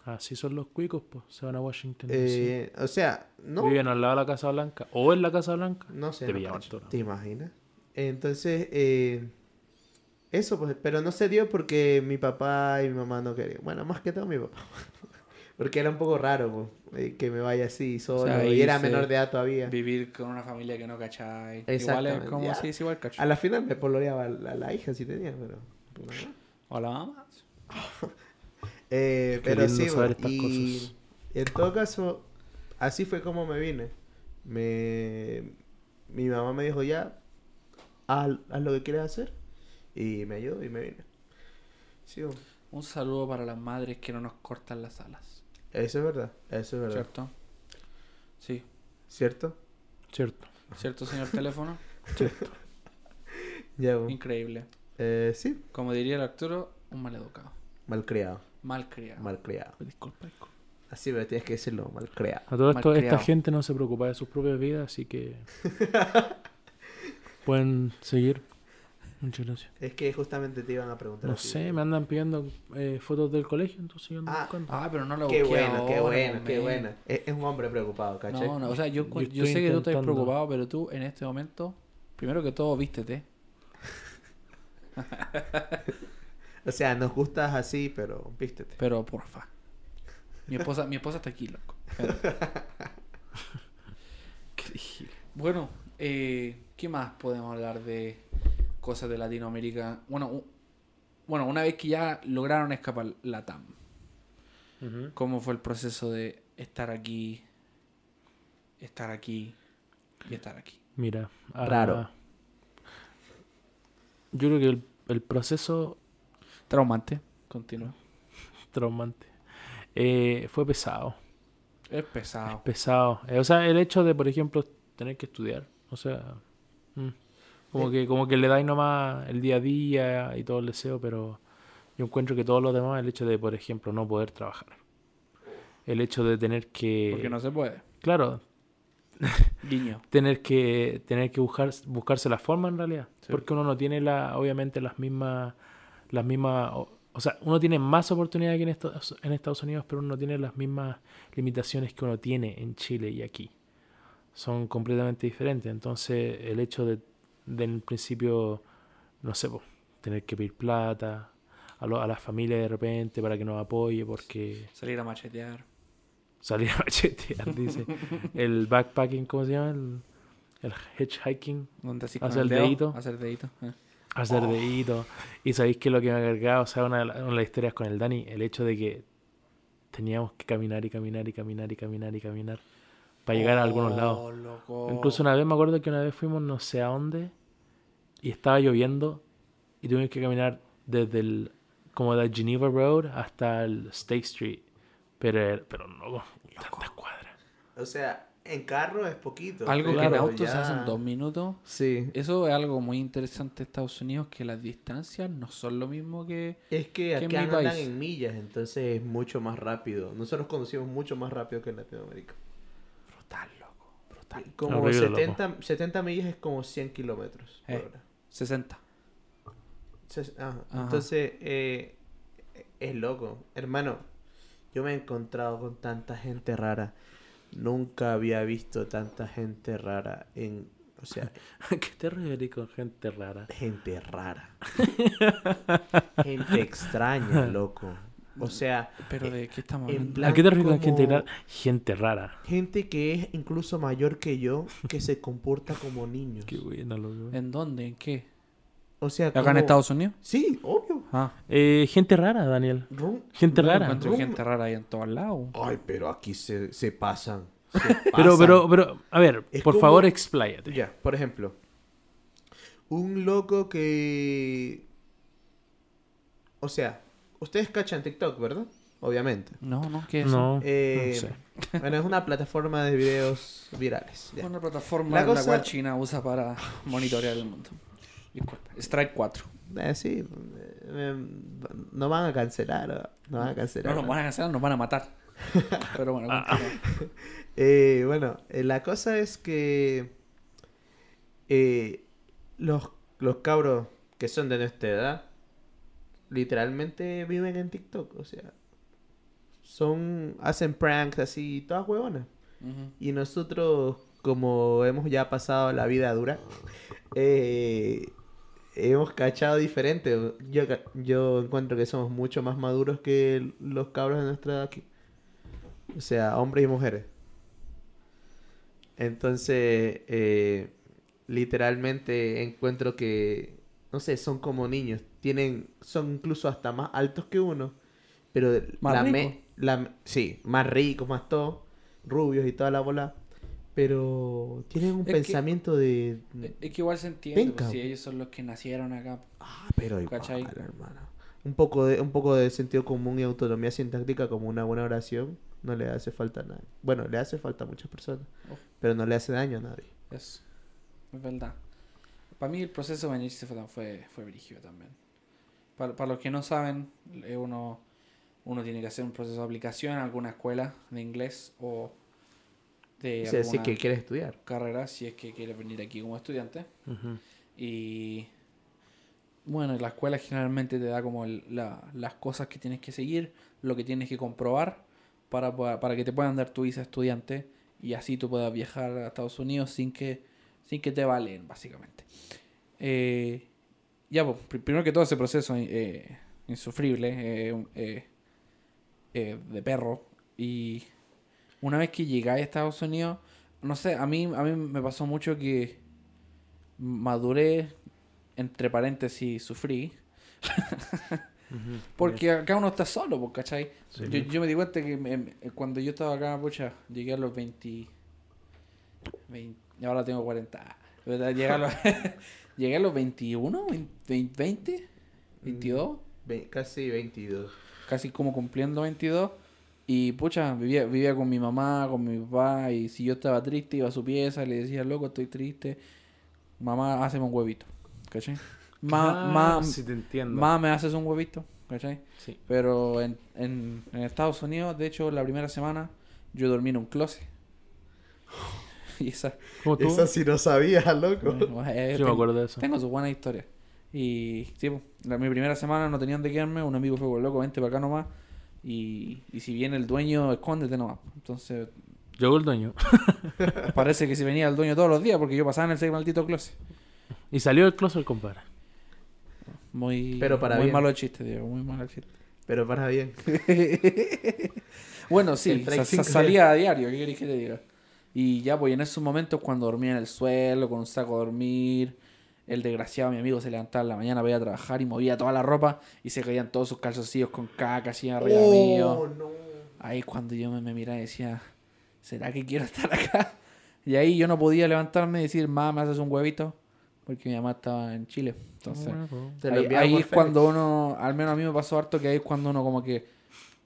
Así son los cuicos, pues. Se van a Washington. Eh, o sea, no, Viven al lado de la Casa Blanca. O en la Casa Blanca. no sé. Te no. ¿Te imaginas? Entonces, eh, eso pues, pero no se dio porque mi papá y mi mamá no querían. Bueno, más que todo mi papá. Porque era un poco raro pues, eh, que me vaya así solo. sea, y era menor de edad todavía. Vivir con una familia que no cacháis. Igual es como ya. si es igual cacho. A la final me poloreaba la, la hija si tenía, pero... no. O la mamá. <laughs> Eh, pero sí, saber bueno, estas y cosas. en todo caso, así fue como me vine. Me... Mi mamá me dijo, ya, haz, haz lo que quieres hacer. Y me ayudó y me vine. Sí. Un saludo para las madres que no nos cortan las alas. Eso es verdad, eso es verdad. ¿Cierto? Sí. ¿Cierto? Cierto. ¿Cierto, señor teléfono? <laughs> Ya, bueno. Increíble. Eh, sí, Como diría el Arturo, un maleducado. malcriado, Malcriado. malcriado. Disculpa, disculpa. Así me tienes que decirlo, malcriado. A todo esto, esta gente no se preocupa de sus propias vidas, así que. <laughs> Pueden seguir. Muchas gracias. Es que justamente te iban a preguntar. No así. sé, me andan pidiendo eh, fotos del colegio, entonces yo ando Ah, buscando. Ah, pero no lo Qué bueno, qué ahora, bueno, qué bueno. Es, es un hombre preocupado, ¿cachai? No, no, o sea, yo, Yo sé que tú estás preocupado, pero tú en este momento, primero que todo, vístete. <laughs> O sea, nos gustas así, pero vístete. Pero porfa. Mi esposa, mi esposa está aquí, loco. <laughs> Pero- <laughs> Bueno, eh, ¿qué más podemos hablar de cosas de Latinoamérica? Bueno, bueno, una vez que ya lograron escapar la TAM, Ujú. ¿cómo fue el proceso de estar aquí, estar aquí y estar aquí? Mira. ah, Raro. Yo creo que el, el proceso Traumante. Continúa. <laughs> traumante eh, fue pesado. Es pesado. Pesado. Eh, o sea, el hecho de, por ejemplo, tener que estudiar. O sea, mm, como, que, como que le dais nomás el día a día y todo el deseo, pero yo encuentro que todo lo demás, el hecho de, por ejemplo, no poder trabajar. El hecho de tener que... Porque no se puede. Claro, Guiño. <laughs> tener que tener que buscar buscarse la forma en realidad Sí. porque uno no tiene la obviamente las mismas las mismas o, o sea uno tiene más oportunidades que en Estados, en Estados Unidos pero uno no tiene las mismas limitaciones que uno tiene en Chile y aquí son completamente diferentes entonces el hecho de, de en principio no sé tener que pedir plata a, lo- a la familia de repente para que nos apoye porque Salir a machetear. salir a <laughs> machetear, dice. El backpacking, ¿cómo se llama? El, el hitchhiking, así Hacer el dedito. Hacer dedito. eh. hacer Oh. dedito. Y sabéis que lo que me ha cargado, o sea, una de, la- una de las historias con el Dani, el hecho de que teníamos que caminar y caminar y caminar y caminar y caminar para llegar a algunos lados. Oh, loco. Incluso una vez me acuerdo que una vez fuimos no sé a dónde y estaba lloviendo y tuvimos que caminar desde el como de Geneva Road hasta el State Street. Pero, pero no, tantas cuadras. O sea, en carro es poquito. Algo que en auto se ya- hacen dos minutos. Sí. Eso es algo muy interesante de Estados Unidos, que las distancias no son lo mismo que... Es que que en aquí mi andan país. en millas, entonces es mucho más rápido. Nosotros conducimos mucho más rápido que en Latinoamérica. Brutal, loco. Brutal. Como Horrible, 70, 70 millas es como 100 kilómetros por Eh. hora. 60. Se- ah, Ajá. entonces, eh, es loco. Hermano, yo me he encontrado con tanta gente rara. Nunca había visto tanta gente rara en... O sea, <laughs> ¿A qué te referís con gente rara? gente rara. <laughs> gente extraña, loco. O sea, Pero ¿de qué estamos en hablando? plan ¿A qué te refieres con gente rara? Gente rara. Gente que es incluso mayor que yo, que se comporta como niños. Qué bueno, loco. ¿En dónde? ¿En qué? O sea, ¿Acá en como- Estados Unidos? Sí, obvio. Ah. Eh, gente rara, Daniel. Rum- Gente rara. encuentro Rum- gente rara ahí en todos lados. Ay, pero aquí se, se pasan. se <laughs> Pero, pasan. pero, pero, a ver, Es por como- favor, expláyate. Ya, por ejemplo. Un loco que... O sea, ustedes cachan TikTok, ¿verdad? Obviamente. No, no, ¿qué es? eso? No, Eh, no sé. Bueno, es una plataforma de videos virales. ya. Una plataforma La la cual China usa para monitorear el mundo. Disculpa. Strike 4. Eh, sí, eh, no van a cancelar, no van a cancelar. No nos van a cancelar, nos van a matar. <laughs> Pero bueno, Ah, continúa. <laughs> Eh, bueno, eh, la cosa es que eh, los, los cabros que son de nuestra edad literalmente viven en TikTok, o sea, son hacen pranks así, todas huevonas. Y nosotros, como hemos ya pasado la vida dura, <laughs> eh, hemos cachado diferente. Yo, yo encuentro que somos mucho más maduros que los cabros de nuestra edad aquí. O sea, hombres y mujeres. Entonces, eh, literalmente encuentro que, no sé, son como niños. Tienen, son incluso hasta más altos que uno. Pero Más la ricos. me- la- sí, más ricos, más todo, rubios y toda la bola. Pero tienen un Es que- pensamiento de... Es que igual se entiende, pues, si ellos son los que nacieron acá. Ah, pero igual, ¿Cachai? hermano. Un poco de un poco de sentido común y autonomía sintáctica como una buena oración no le hace falta a nadie. Bueno, le hace falta a muchas personas, Oh. pero no le hace daño a nadie. Es, es verdad. Para mí el proceso de venirse fue, fue, fue brígido también. Para, para los que no saben, eh, uno, uno tiene que hacer un proceso de aplicación en alguna escuela de inglés o de O sea, si alguna que quiere estudiar. carrera si es que quieres venir aquí como estudiante. Y bueno, la escuela generalmente te da como el- la- las cosas que tienes que seguir, lo que tienes que comprobar para, para que te puedan dar tu visa estudiante y así tú puedas viajar a Estados Unidos sin que, sin que te valen, básicamente. Eh, ya, pues, pri- primero que todo ese proceso eh, insufrible eh, de perro y una vez que llegáis a Estados Unidos, no sé, a mí, a mí me pasó mucho que maduré, entre paréntesis, sufrí. <laughs> Porque acá uno está solo, pues, ¿cachai? Sí. Yo, yo me di cuenta que me- me- cuando yo estaba acá, pucha, llegué a los 20... 20 y ahora tengo 40. ¿verdad? Llegué a los, <laughs> llegué a los 21, 20, 20, 22, Ve- casi 22. casi como cumpliendo 22. Y pucha, vivía, vivía con mi mamá, con mi papá, y si yo estaba triste, iba a su pieza, le decía, loco, estoy triste. Mamá, hazme un huevito, ¿cachai? Ma, Ah, sí te entiendo. Ma, ¿me haces un huevito? ¿Cachai? Sí. Pero en, en, en Estados Unidos, de hecho, la primera semana yo dormí en un closet. <laughs> <laughs> y esa... ¿Cómo tú? Esa sí no sabía, loco. eh, Yo me ten- acuerdo de eso. Tengo su buena historia. Y sí, pues, la, mi primera semana no tenían de quedarme. Un amigo fue "Pues, loco, vente para acá nomás. Y, y si viene el dueño, escóndete nomás. Entonces, Llegó el dueño. <laughs> parece que si venía el dueño todos los días, porque yo pasaba en ese maldito closet. Y salió el closet, compadre. Muy, Pero para muy bien. malo el chiste, Diego, muy malo el chiste. Pero para bien. <laughs> Bueno, sí, El sa- sa- salía a diario, ¿qué querés que te diga? Y ya, pues en esos momentos cuando dormía en el suelo, con un saco de dormir, el desgraciado, mi amigo, se levantaba en la mañana para ir a trabajar y movía toda la ropa y se caían todos sus calzoncillos con caca así arriba mío. Oh, no. Ahí cuando yo me, me miraba y decía, ¿será que quiero <laughs> estar acá? Y ahí yo no podía levantarme y decir, mamá, ¿me haces un huevito? Porque mi mamá estaba en Chile. Entonces, Te lo ahí, es cuando uno, al menos a mí me pasó harto que ahí es cuando uno como que,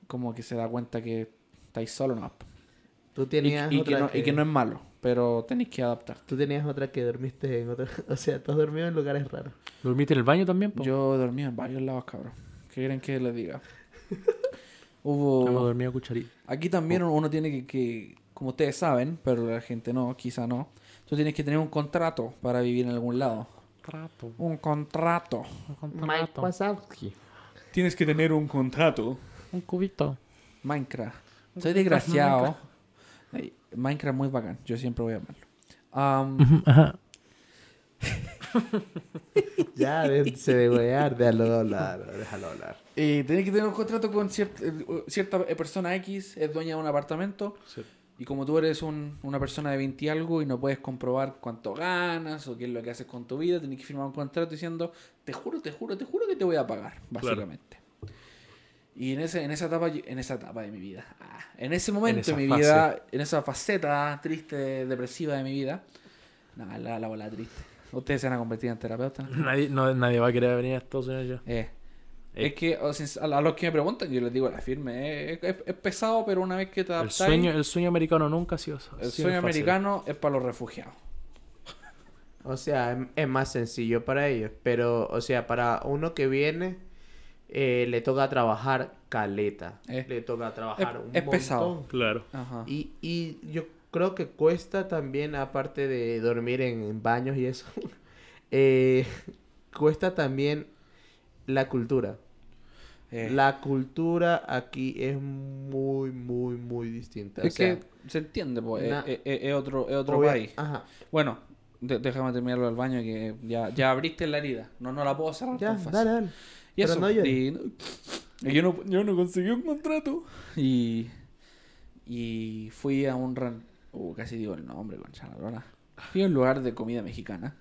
como que se da cuenta que estáis solo, ¿no? Tú Y, tenías y que otra no, y que no es malo, pero tenéis que adaptar. Tú tenías otra que dormiste en otra... <laughs> O sea, tú has dormido en lugares raros. ¿Dormiste en el baño también? po? Yo dormí en varios lados, cabrón. ¿Qué quieren que les diga? <laughs> Hemos Hubo... dormido cucharita. Aquí también uno tiene que, que, como ustedes saben, pero la gente no, quizá no, tú tienes que tener un contrato para vivir en algún lado. contrato. Un contrato. Un Mike Wazowski. Tienes que tener un contrato. Un cubito. Minecraft. Soy desgraciado. Minecraft muy bacán. Yo siempre voy a amarlo. Am, Ajá. <laughs> Ya, déjense de wear, déjalo hablar, déjalo hablar. eh, tenés que tener un contrato con eh, cierta persona X, es dueña de un apartamento. Sí. Y como tú eres un- una persona de 20 y algo y no puedes comprobar cuánto ganas o qué es lo que haces con tu vida, tienes que firmar un contrato diciendo, te juro, te juro, te juro que te voy a pagar, básicamente. Y en, ese, en esa etapa, en esa etapa de mi vida, ah, en ese momento esa de mi fase. vida, en esa faceta triste, depresiva de mi vida, nada, la, la bola triste. Ustedes se van a convertir en terapeutas. Nadie, no, nadie va a querer venir a Estados Unidos ya. Eh, Eh. Es que o sea, a los que me preguntan, yo les digo la firme. Es, es- es pesado, pero una vez que te El adaptas. sueño, el sueño americano nunca ha sido ha el sido sueño fácil. americano es para los refugiados. O sea, es más sencillo para ellos. Pero, o sea, para uno que viene, eh, le toca trabajar caleta. Eh. Le toca trabajar Es- un es pesado. montón. Claro. Ajá. Y, y yo creo que cuesta también, aparte de dormir en, en baños y eso, <laughs> eh, cuesta también la cultura. Eh, La cultura aquí es muy, muy, muy distinta. O es sea, que se entiende, pues. es, es- es otro, es otro obvia- país. Ajá. Bueno, de- déjame terminarlo al baño que ya, ya abriste la herida. No, no la puedo cerrar Ya, tan fácil. dale, dale. Y Pero eso, no y, y yo, no, yo no conseguí un contrato. Y, y fui a un... ran- Uh, casi digo el nombre, concha la. Fui a un lugar de comida mexicana.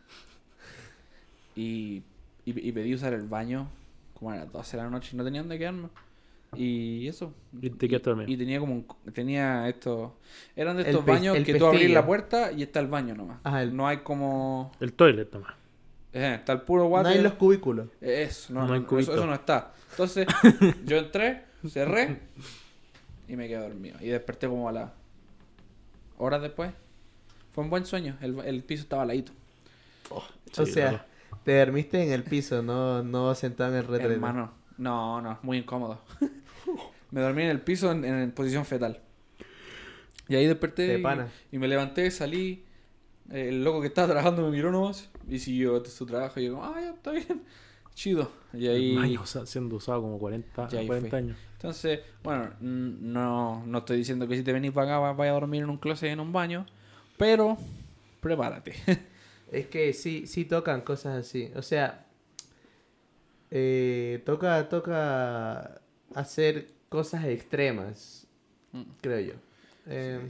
Y, y, y pedí usar el baño como a las 12 de la noche y no tenía dónde quedarme. Y eso. Y te dormido. Y tenía como un... Tenía esto... Eran de estos baños que tú abrís pestillo. la puerta y está el baño nomás. Ajá, el- No hay como... El toilet nomás. Eh, está el puro No water. hay los cubículos. Eso, no, No no, no, eso, eso no está. Entonces, <laughs> yo entré, cerré y me quedé dormido. Y desperté como a las horas después. Fue un buen sueño. El, el piso estaba ladito. o Sí, sea, te dormiste en el piso, no, no sentado en el retrete. Hermano, no, no, muy incómodo. <laughs> me dormí en el piso en, en posición fetal. Y ahí desperté De y, pana. y me levanté, salí. El loco que estaba trabajando me miró nomás y siguió su trabajo. Y yo, como, ah, ya, está bien. <laughs> Chido. Y ahí... Usa- siendo usado como 40, Ya ahí 40 fui. años. Entonces, bueno, no, no estoy diciendo que si te venís para acá va- vaya a dormir en un closet en un baño, pero prepárate. <laughs> Es que sí, sí tocan cosas así. O sea, eh, toca, toca hacer cosas extremas, Mm. creo yo. Eh,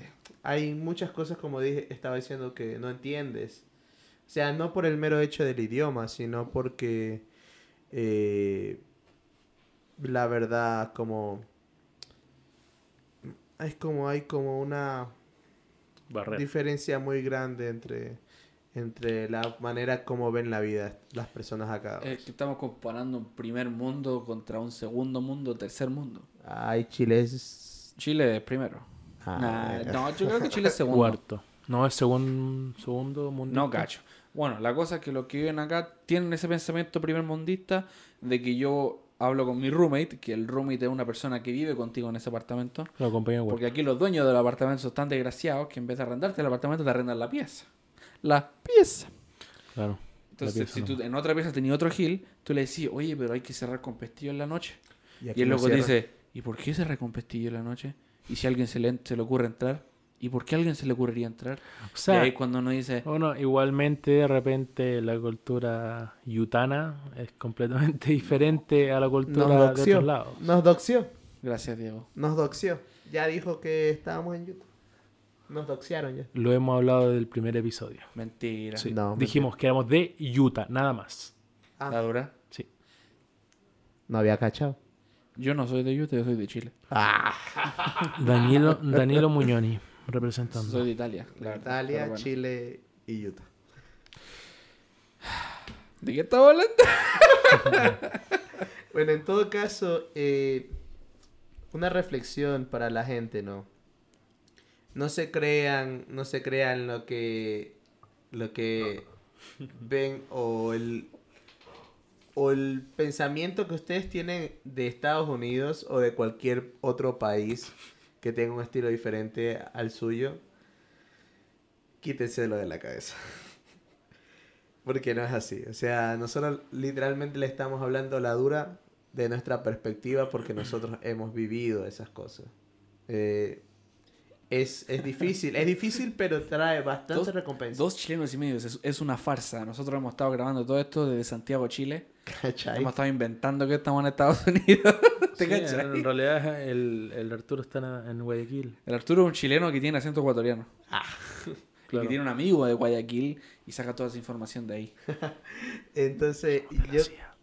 Hay muchas cosas, como dije, estaba diciendo, que no entiendes. O sea, no por el mero hecho del idioma, sino porque eh, la verdad, como... Es como hay como una Barrera. diferencia muy grande entre, entre la manera como ven la vida las personas acá. Es que estamos comparando un primer mundo contra un segundo mundo, tercer mundo. Ay, Chile es... Chile es primero. Ah, Nah, ya. no, yo creo que Chile es <laughs> segundo. Cuarto. No, es segun- segundo mundo. No, cacho. Bueno, la cosa es que los que viven acá tienen ese pensamiento primer mundista de que yo hablo con mi roommate, que el roommate es una persona que vive contigo en ese apartamento. Lo acompaña Porque aquí los dueños del apartamento son tan desgraciados que en vez de arrendarte el apartamento te arrendan la pieza. La pieza. Claro. Entonces, pieza si no. tú en otra pieza tenías otro gil, tú le decís, oye, pero hay que cerrar con pestillo en la noche. Y, Y, el loco cierra. dice, ¿y por qué cerrar con pestillo en la noche? ¿Y si a alguien se le, se le ocurre entrar? ¿Y por qué a alguien se le ocurriría entrar? O y sea, ahí cuando uno dice, bueno, igualmente de repente la cultura yutana es completamente <laughs> diferente a la cultura Nos de doxió. otros lados. Nos doxió. gracias Diego. Nos doxió. Ya dijo que estábamos en YouTube. Nos doxiaron ya. Lo hemos hablado del primer episodio. Mentira. Sí. No, Dijimos que éramos de Utah, nada más. Ah, ¿La dura? Sí. no había cachado. Yo no soy de Utah, yo soy de Chile. Ah, <laughs> Danilo, Danilo Muñoni, representando. Soy de Italia. claro. Italia, bueno. Chile y Utah. ¿De qué estaba hablando? <laughs> Bueno, en todo caso, eh, una reflexión para la gente, ¿no? No se crean, no se crean lo que, lo que ven o el, o el pensamiento que ustedes tienen de Estados Unidos o de cualquier otro país que tenga un estilo diferente al suyo. Quítenselo de la cabeza. <laughs> Porque no es así. O sea, nosotros literalmente le estamos hablando la dura de nuestra perspectiva porque nosotros <laughs> hemos vivido esas cosas. Eh, es, es difícil, es difícil, pero trae bastante Dos- recompensa. Dos chilenos y medio, es, es una farsa. Nosotros hemos estado grabando todo esto desde Santiago, Chile. ¿Cachai? Hemos estado inventando que estamos en Estados <laughs> Unidos. ¿Te Sí, en realidad el, el Arturo está en, Guayaquil. El Arturo es un chileno que tiene acento ecuatoriano. <laughs> Claro. que tiene un amigo de Guayaquil y saca toda esa información de ahí. <laughs> Entonces, La yo... CIA.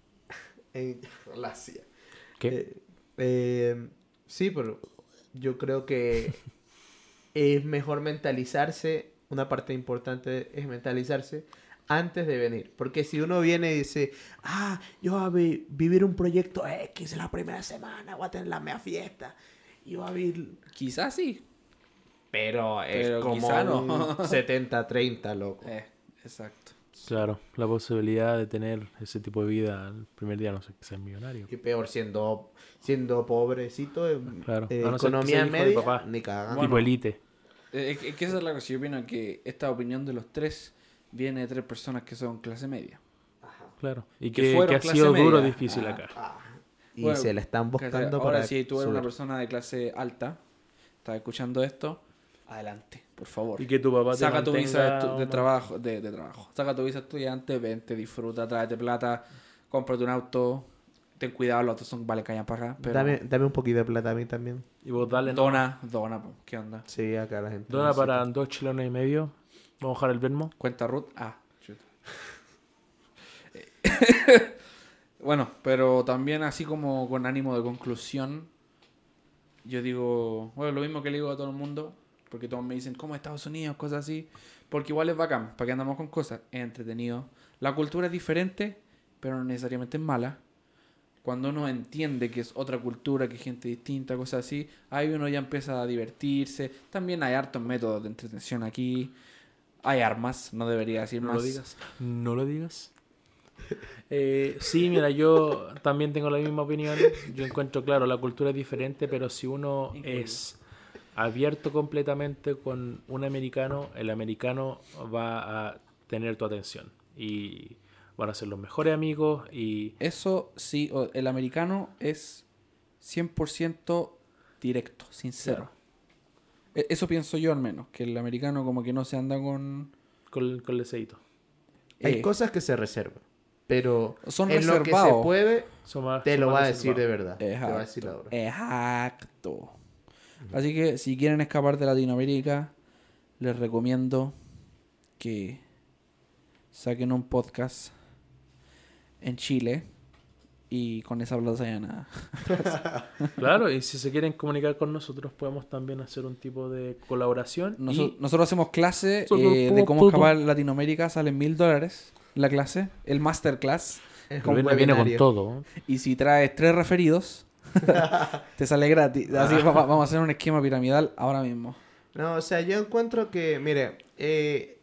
en- la CIA. ¿Qué? Eh, eh, sí, pero yo creo que es mejor mentalizarse. Una parte importante es mentalizarse antes de venir. Porque si uno viene y dice, ah, yo voy a vi- vivir un proyecto X en la primera semana, voy a tener la mea fiesta. Y voy a vivir. Quizás sí. Pero es Pero como quizá no. un <laughs> 70-30, loco. Eh, exacto. Claro, la posibilidad de tener ese tipo de vida el primer día, no sé, que seas millonario. Y peor siendo, siendo pobrecito, eh, Claro, eh, no economía de media, papá. ni cagando. Bueno. tipo elite. Eh, Es que- es que esa es la cosa. Yo opino que esta opinión de los tres viene de tres personas que son clase media. Claro. Y Que que, fueron que ha sido duro, media. difícil Ah. acá. Ah, y Bueno, se la están buscando Ahora, para si tú eres una persona de clase alta, estás escuchando esto, adelante, por favor. Y que tu papá te Saca tu visa de, tu- trabajo, de, de trabajo. Saca tu visa estudiante, vente, disfruta, tráete plata, cómprate un auto. Ten cuidado, los autos son vale callan para acá. Pero Dame, dame un poquito de plata a mí también. Y vos dale, ¿no? dona, dona, ¿qué onda? Sí, acá la gente. Dona necesita. para dos chilenos y medio. Vamos a bajar el Venmo. Cuenta Ruth. Ah, <laughs> bueno, pero también así como con ánimo de conclusión, yo digo, bueno, lo mismo que le digo a todo el mundo, porque todos me dicen, ¿cómo Estados Unidos? Cosas así. Porque igual es bacán, para que andamos con cosas, es entretenido. La cultura es diferente, pero no necesariamente es mala. Cuando uno entiende que es otra cultura, que es gente distinta, cosas así, ahí uno ya empieza a divertirse. También hay hartos métodos de entretención aquí. Hay armas, no debería decir No más. lo digas. No lo digas. <laughs> Eh, sí, mira, yo también tengo la misma opinión. Yo encuentro, claro, la cultura es diferente, pero si uno Increíble. es abierto completamente con un americano, el americano va a tener tu atención. Y van a ser los mejores amigos y Eso sí, el americano es 100% directo, sincero. Eso pienso yo al menos, que el americano como que no se anda con... con, con el deseito. Hay eh, cosas que se reservan. Pero Son en lo que se reservados. puede, Son más- te son lo va a decir de reservados. verdad. Te va a decir la Exacto. verdad. Exacto. Así que si quieren escapar de Latinoamérica, les recomiendo que saquen un podcast en Chile y con esa plata ya nada. <laughs> Claro, y si se quieren comunicar con nosotros, podemos también hacer un tipo de colaboración. Y Nosotros hacemos clase eh, de cómo todo. escapar Latinoamérica, sale mil dólares la clase, el masterclass. Es viene, viene con todo. Y si traes tres referidos, <laughs> te sale gratis. Así va- va- vamos a hacer un esquema piramidal ahora mismo. No, o sea, yo encuentro que, mire, eh,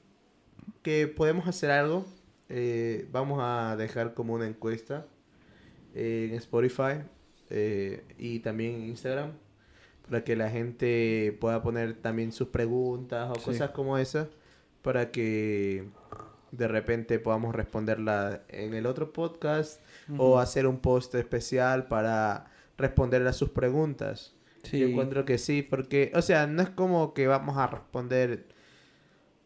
que podemos hacer algo. Eh, vamos a dejar como una encuesta en Spotify eh, y también en Instagram para que la gente pueda poner también sus preguntas o Sí. cosas como esas para que de repente podamos responderla en el otro podcast o hacer un post especial para responder a sus preguntas. Sí. Yo encuentro que sí, porque, o sea, no es como que vamos a responder,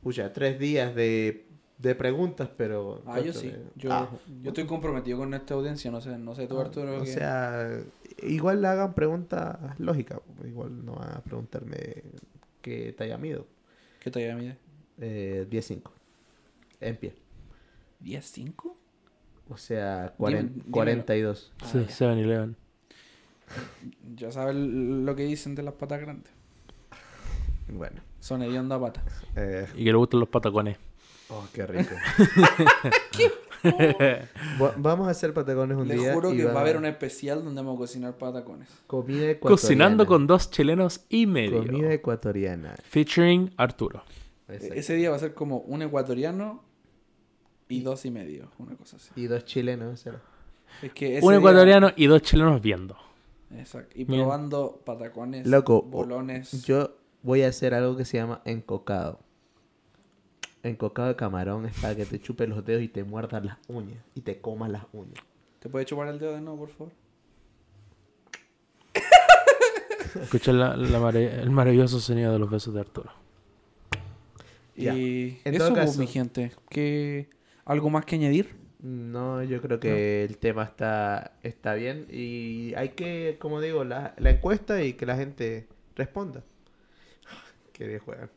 pucha, tres días de, de preguntas, pero... Ah, yo ¿cuánto sí. Yo, Ah, yo estoy comprometido con esta audiencia. No sé, no sé tú, Arturo. o que- sea, igual le hagan preguntas lógicas, igual no van a preguntarme qué talla mido. ¿Qué talla mide? Eh, 10-5, en pie. ¿10-5? O sea, Dime- 40 dímelo. 42. Ah, Sí, ya. 7-Eleven. Ya sabes lo que dicen de las patas grandes. Bueno. Son hedionda pata. eh, Y que le gustan los patacones. Oh, qué rico. <laughs> <laughs> Va- Vamos a hacer patagones un Les día. juro y que va a haber un especial donde vamos a cocinar patacones. comida ecuatoriana. Cocinando con dos chilenos y medio. Comida ecuatoriana. Featuring Arturo. Exacto. Ese día va a ser como un ecuatoriano y dos y medio, una cosa así. Y dos chilenos, será. Es que ese Un día- ecuatoriano y dos chilenos viendo. Exacto. Y Bien. probando patacones, Loco, bolones. Yo voy a hacer algo que se llama encocado. Encocado de camarón es para que te chupe los dedos y te muerdas las uñas. Y te comas las uñas. ¿Te puede chupar el dedo de nuevo, por favor? <laughs> Escucha la- la mare- el maravilloso sonido de los besos de Arturo. Ya. Y En eso, todo pues, caso- mi gente. ¿Qué... ¿Algo más que añadir? No, yo creo que el tema está, está bien. Y hay que, como digo, la, la encuesta y que la gente responda. <laughs> Qué juegan.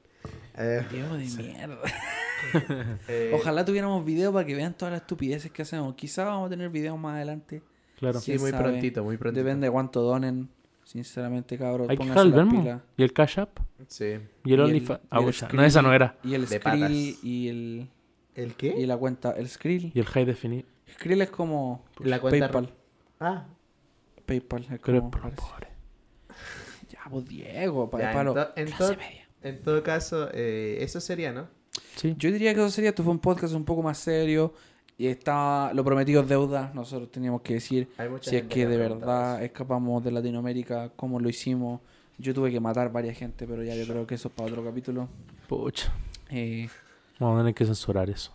Eh, Diego de mierda. <laughs> eh, Ojalá tuviéramos video para que vean todas las estupideces que hacemos. Quizá vamos a tener videos más adelante. Claro. Sí, muy sabe. prontito, muy prontito. Depende de cuánto donen. Sinceramente, cabros. Hay que pónganse dejar el Venmo. pilas. ¿Y el Cash App? Sí. ¿Y el OnlyFans? Ah, no, esa no era. Y el De Skrill patas. y el ¿El qué? y la cuenta, el Skrill. ¿Y el High Definition? Skrill es como La cuenta PayPal. Ah, PayPal es como por parece. pobre. Ya, pues Diego, para ya, en, lo to- en clase to- media. En todo caso, eh, eso sería, ¿no? Sí. Yo diría que eso sería, esto fue un podcast un poco más serio y estaba lo prometido es deuda, nosotros teníamos que decir si es que de verdad eso. escapamos de Latinoamérica, cómo lo hicimos. Yo tuve que matar varias gente, pero ya yo creo que eso es para otro capítulo. Pucha. Eh, Vamos a tener que censurar eso.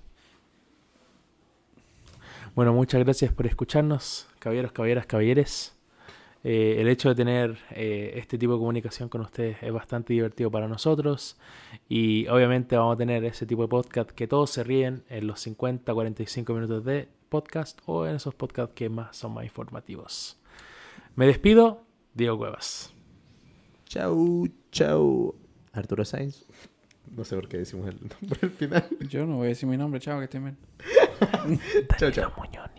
Bueno, muchas gracias por escucharnos, caballeros, caballeras, caballeres. Eh, el hecho de tener eh, este tipo de comunicación con ustedes es bastante divertido para nosotros y obviamente vamos a tener ese tipo de podcast que todos se ríen en los 50, 45 minutos de podcast o en esos podcasts que más son más informativos. Me despido, Diego Cuevas. Chau, chau. Arturo Sainz. No sé por qué decimos el nombre al final. yo no voy a decir mi nombre, chao, que estén bien. <laughs> chau, chau. Muñoz.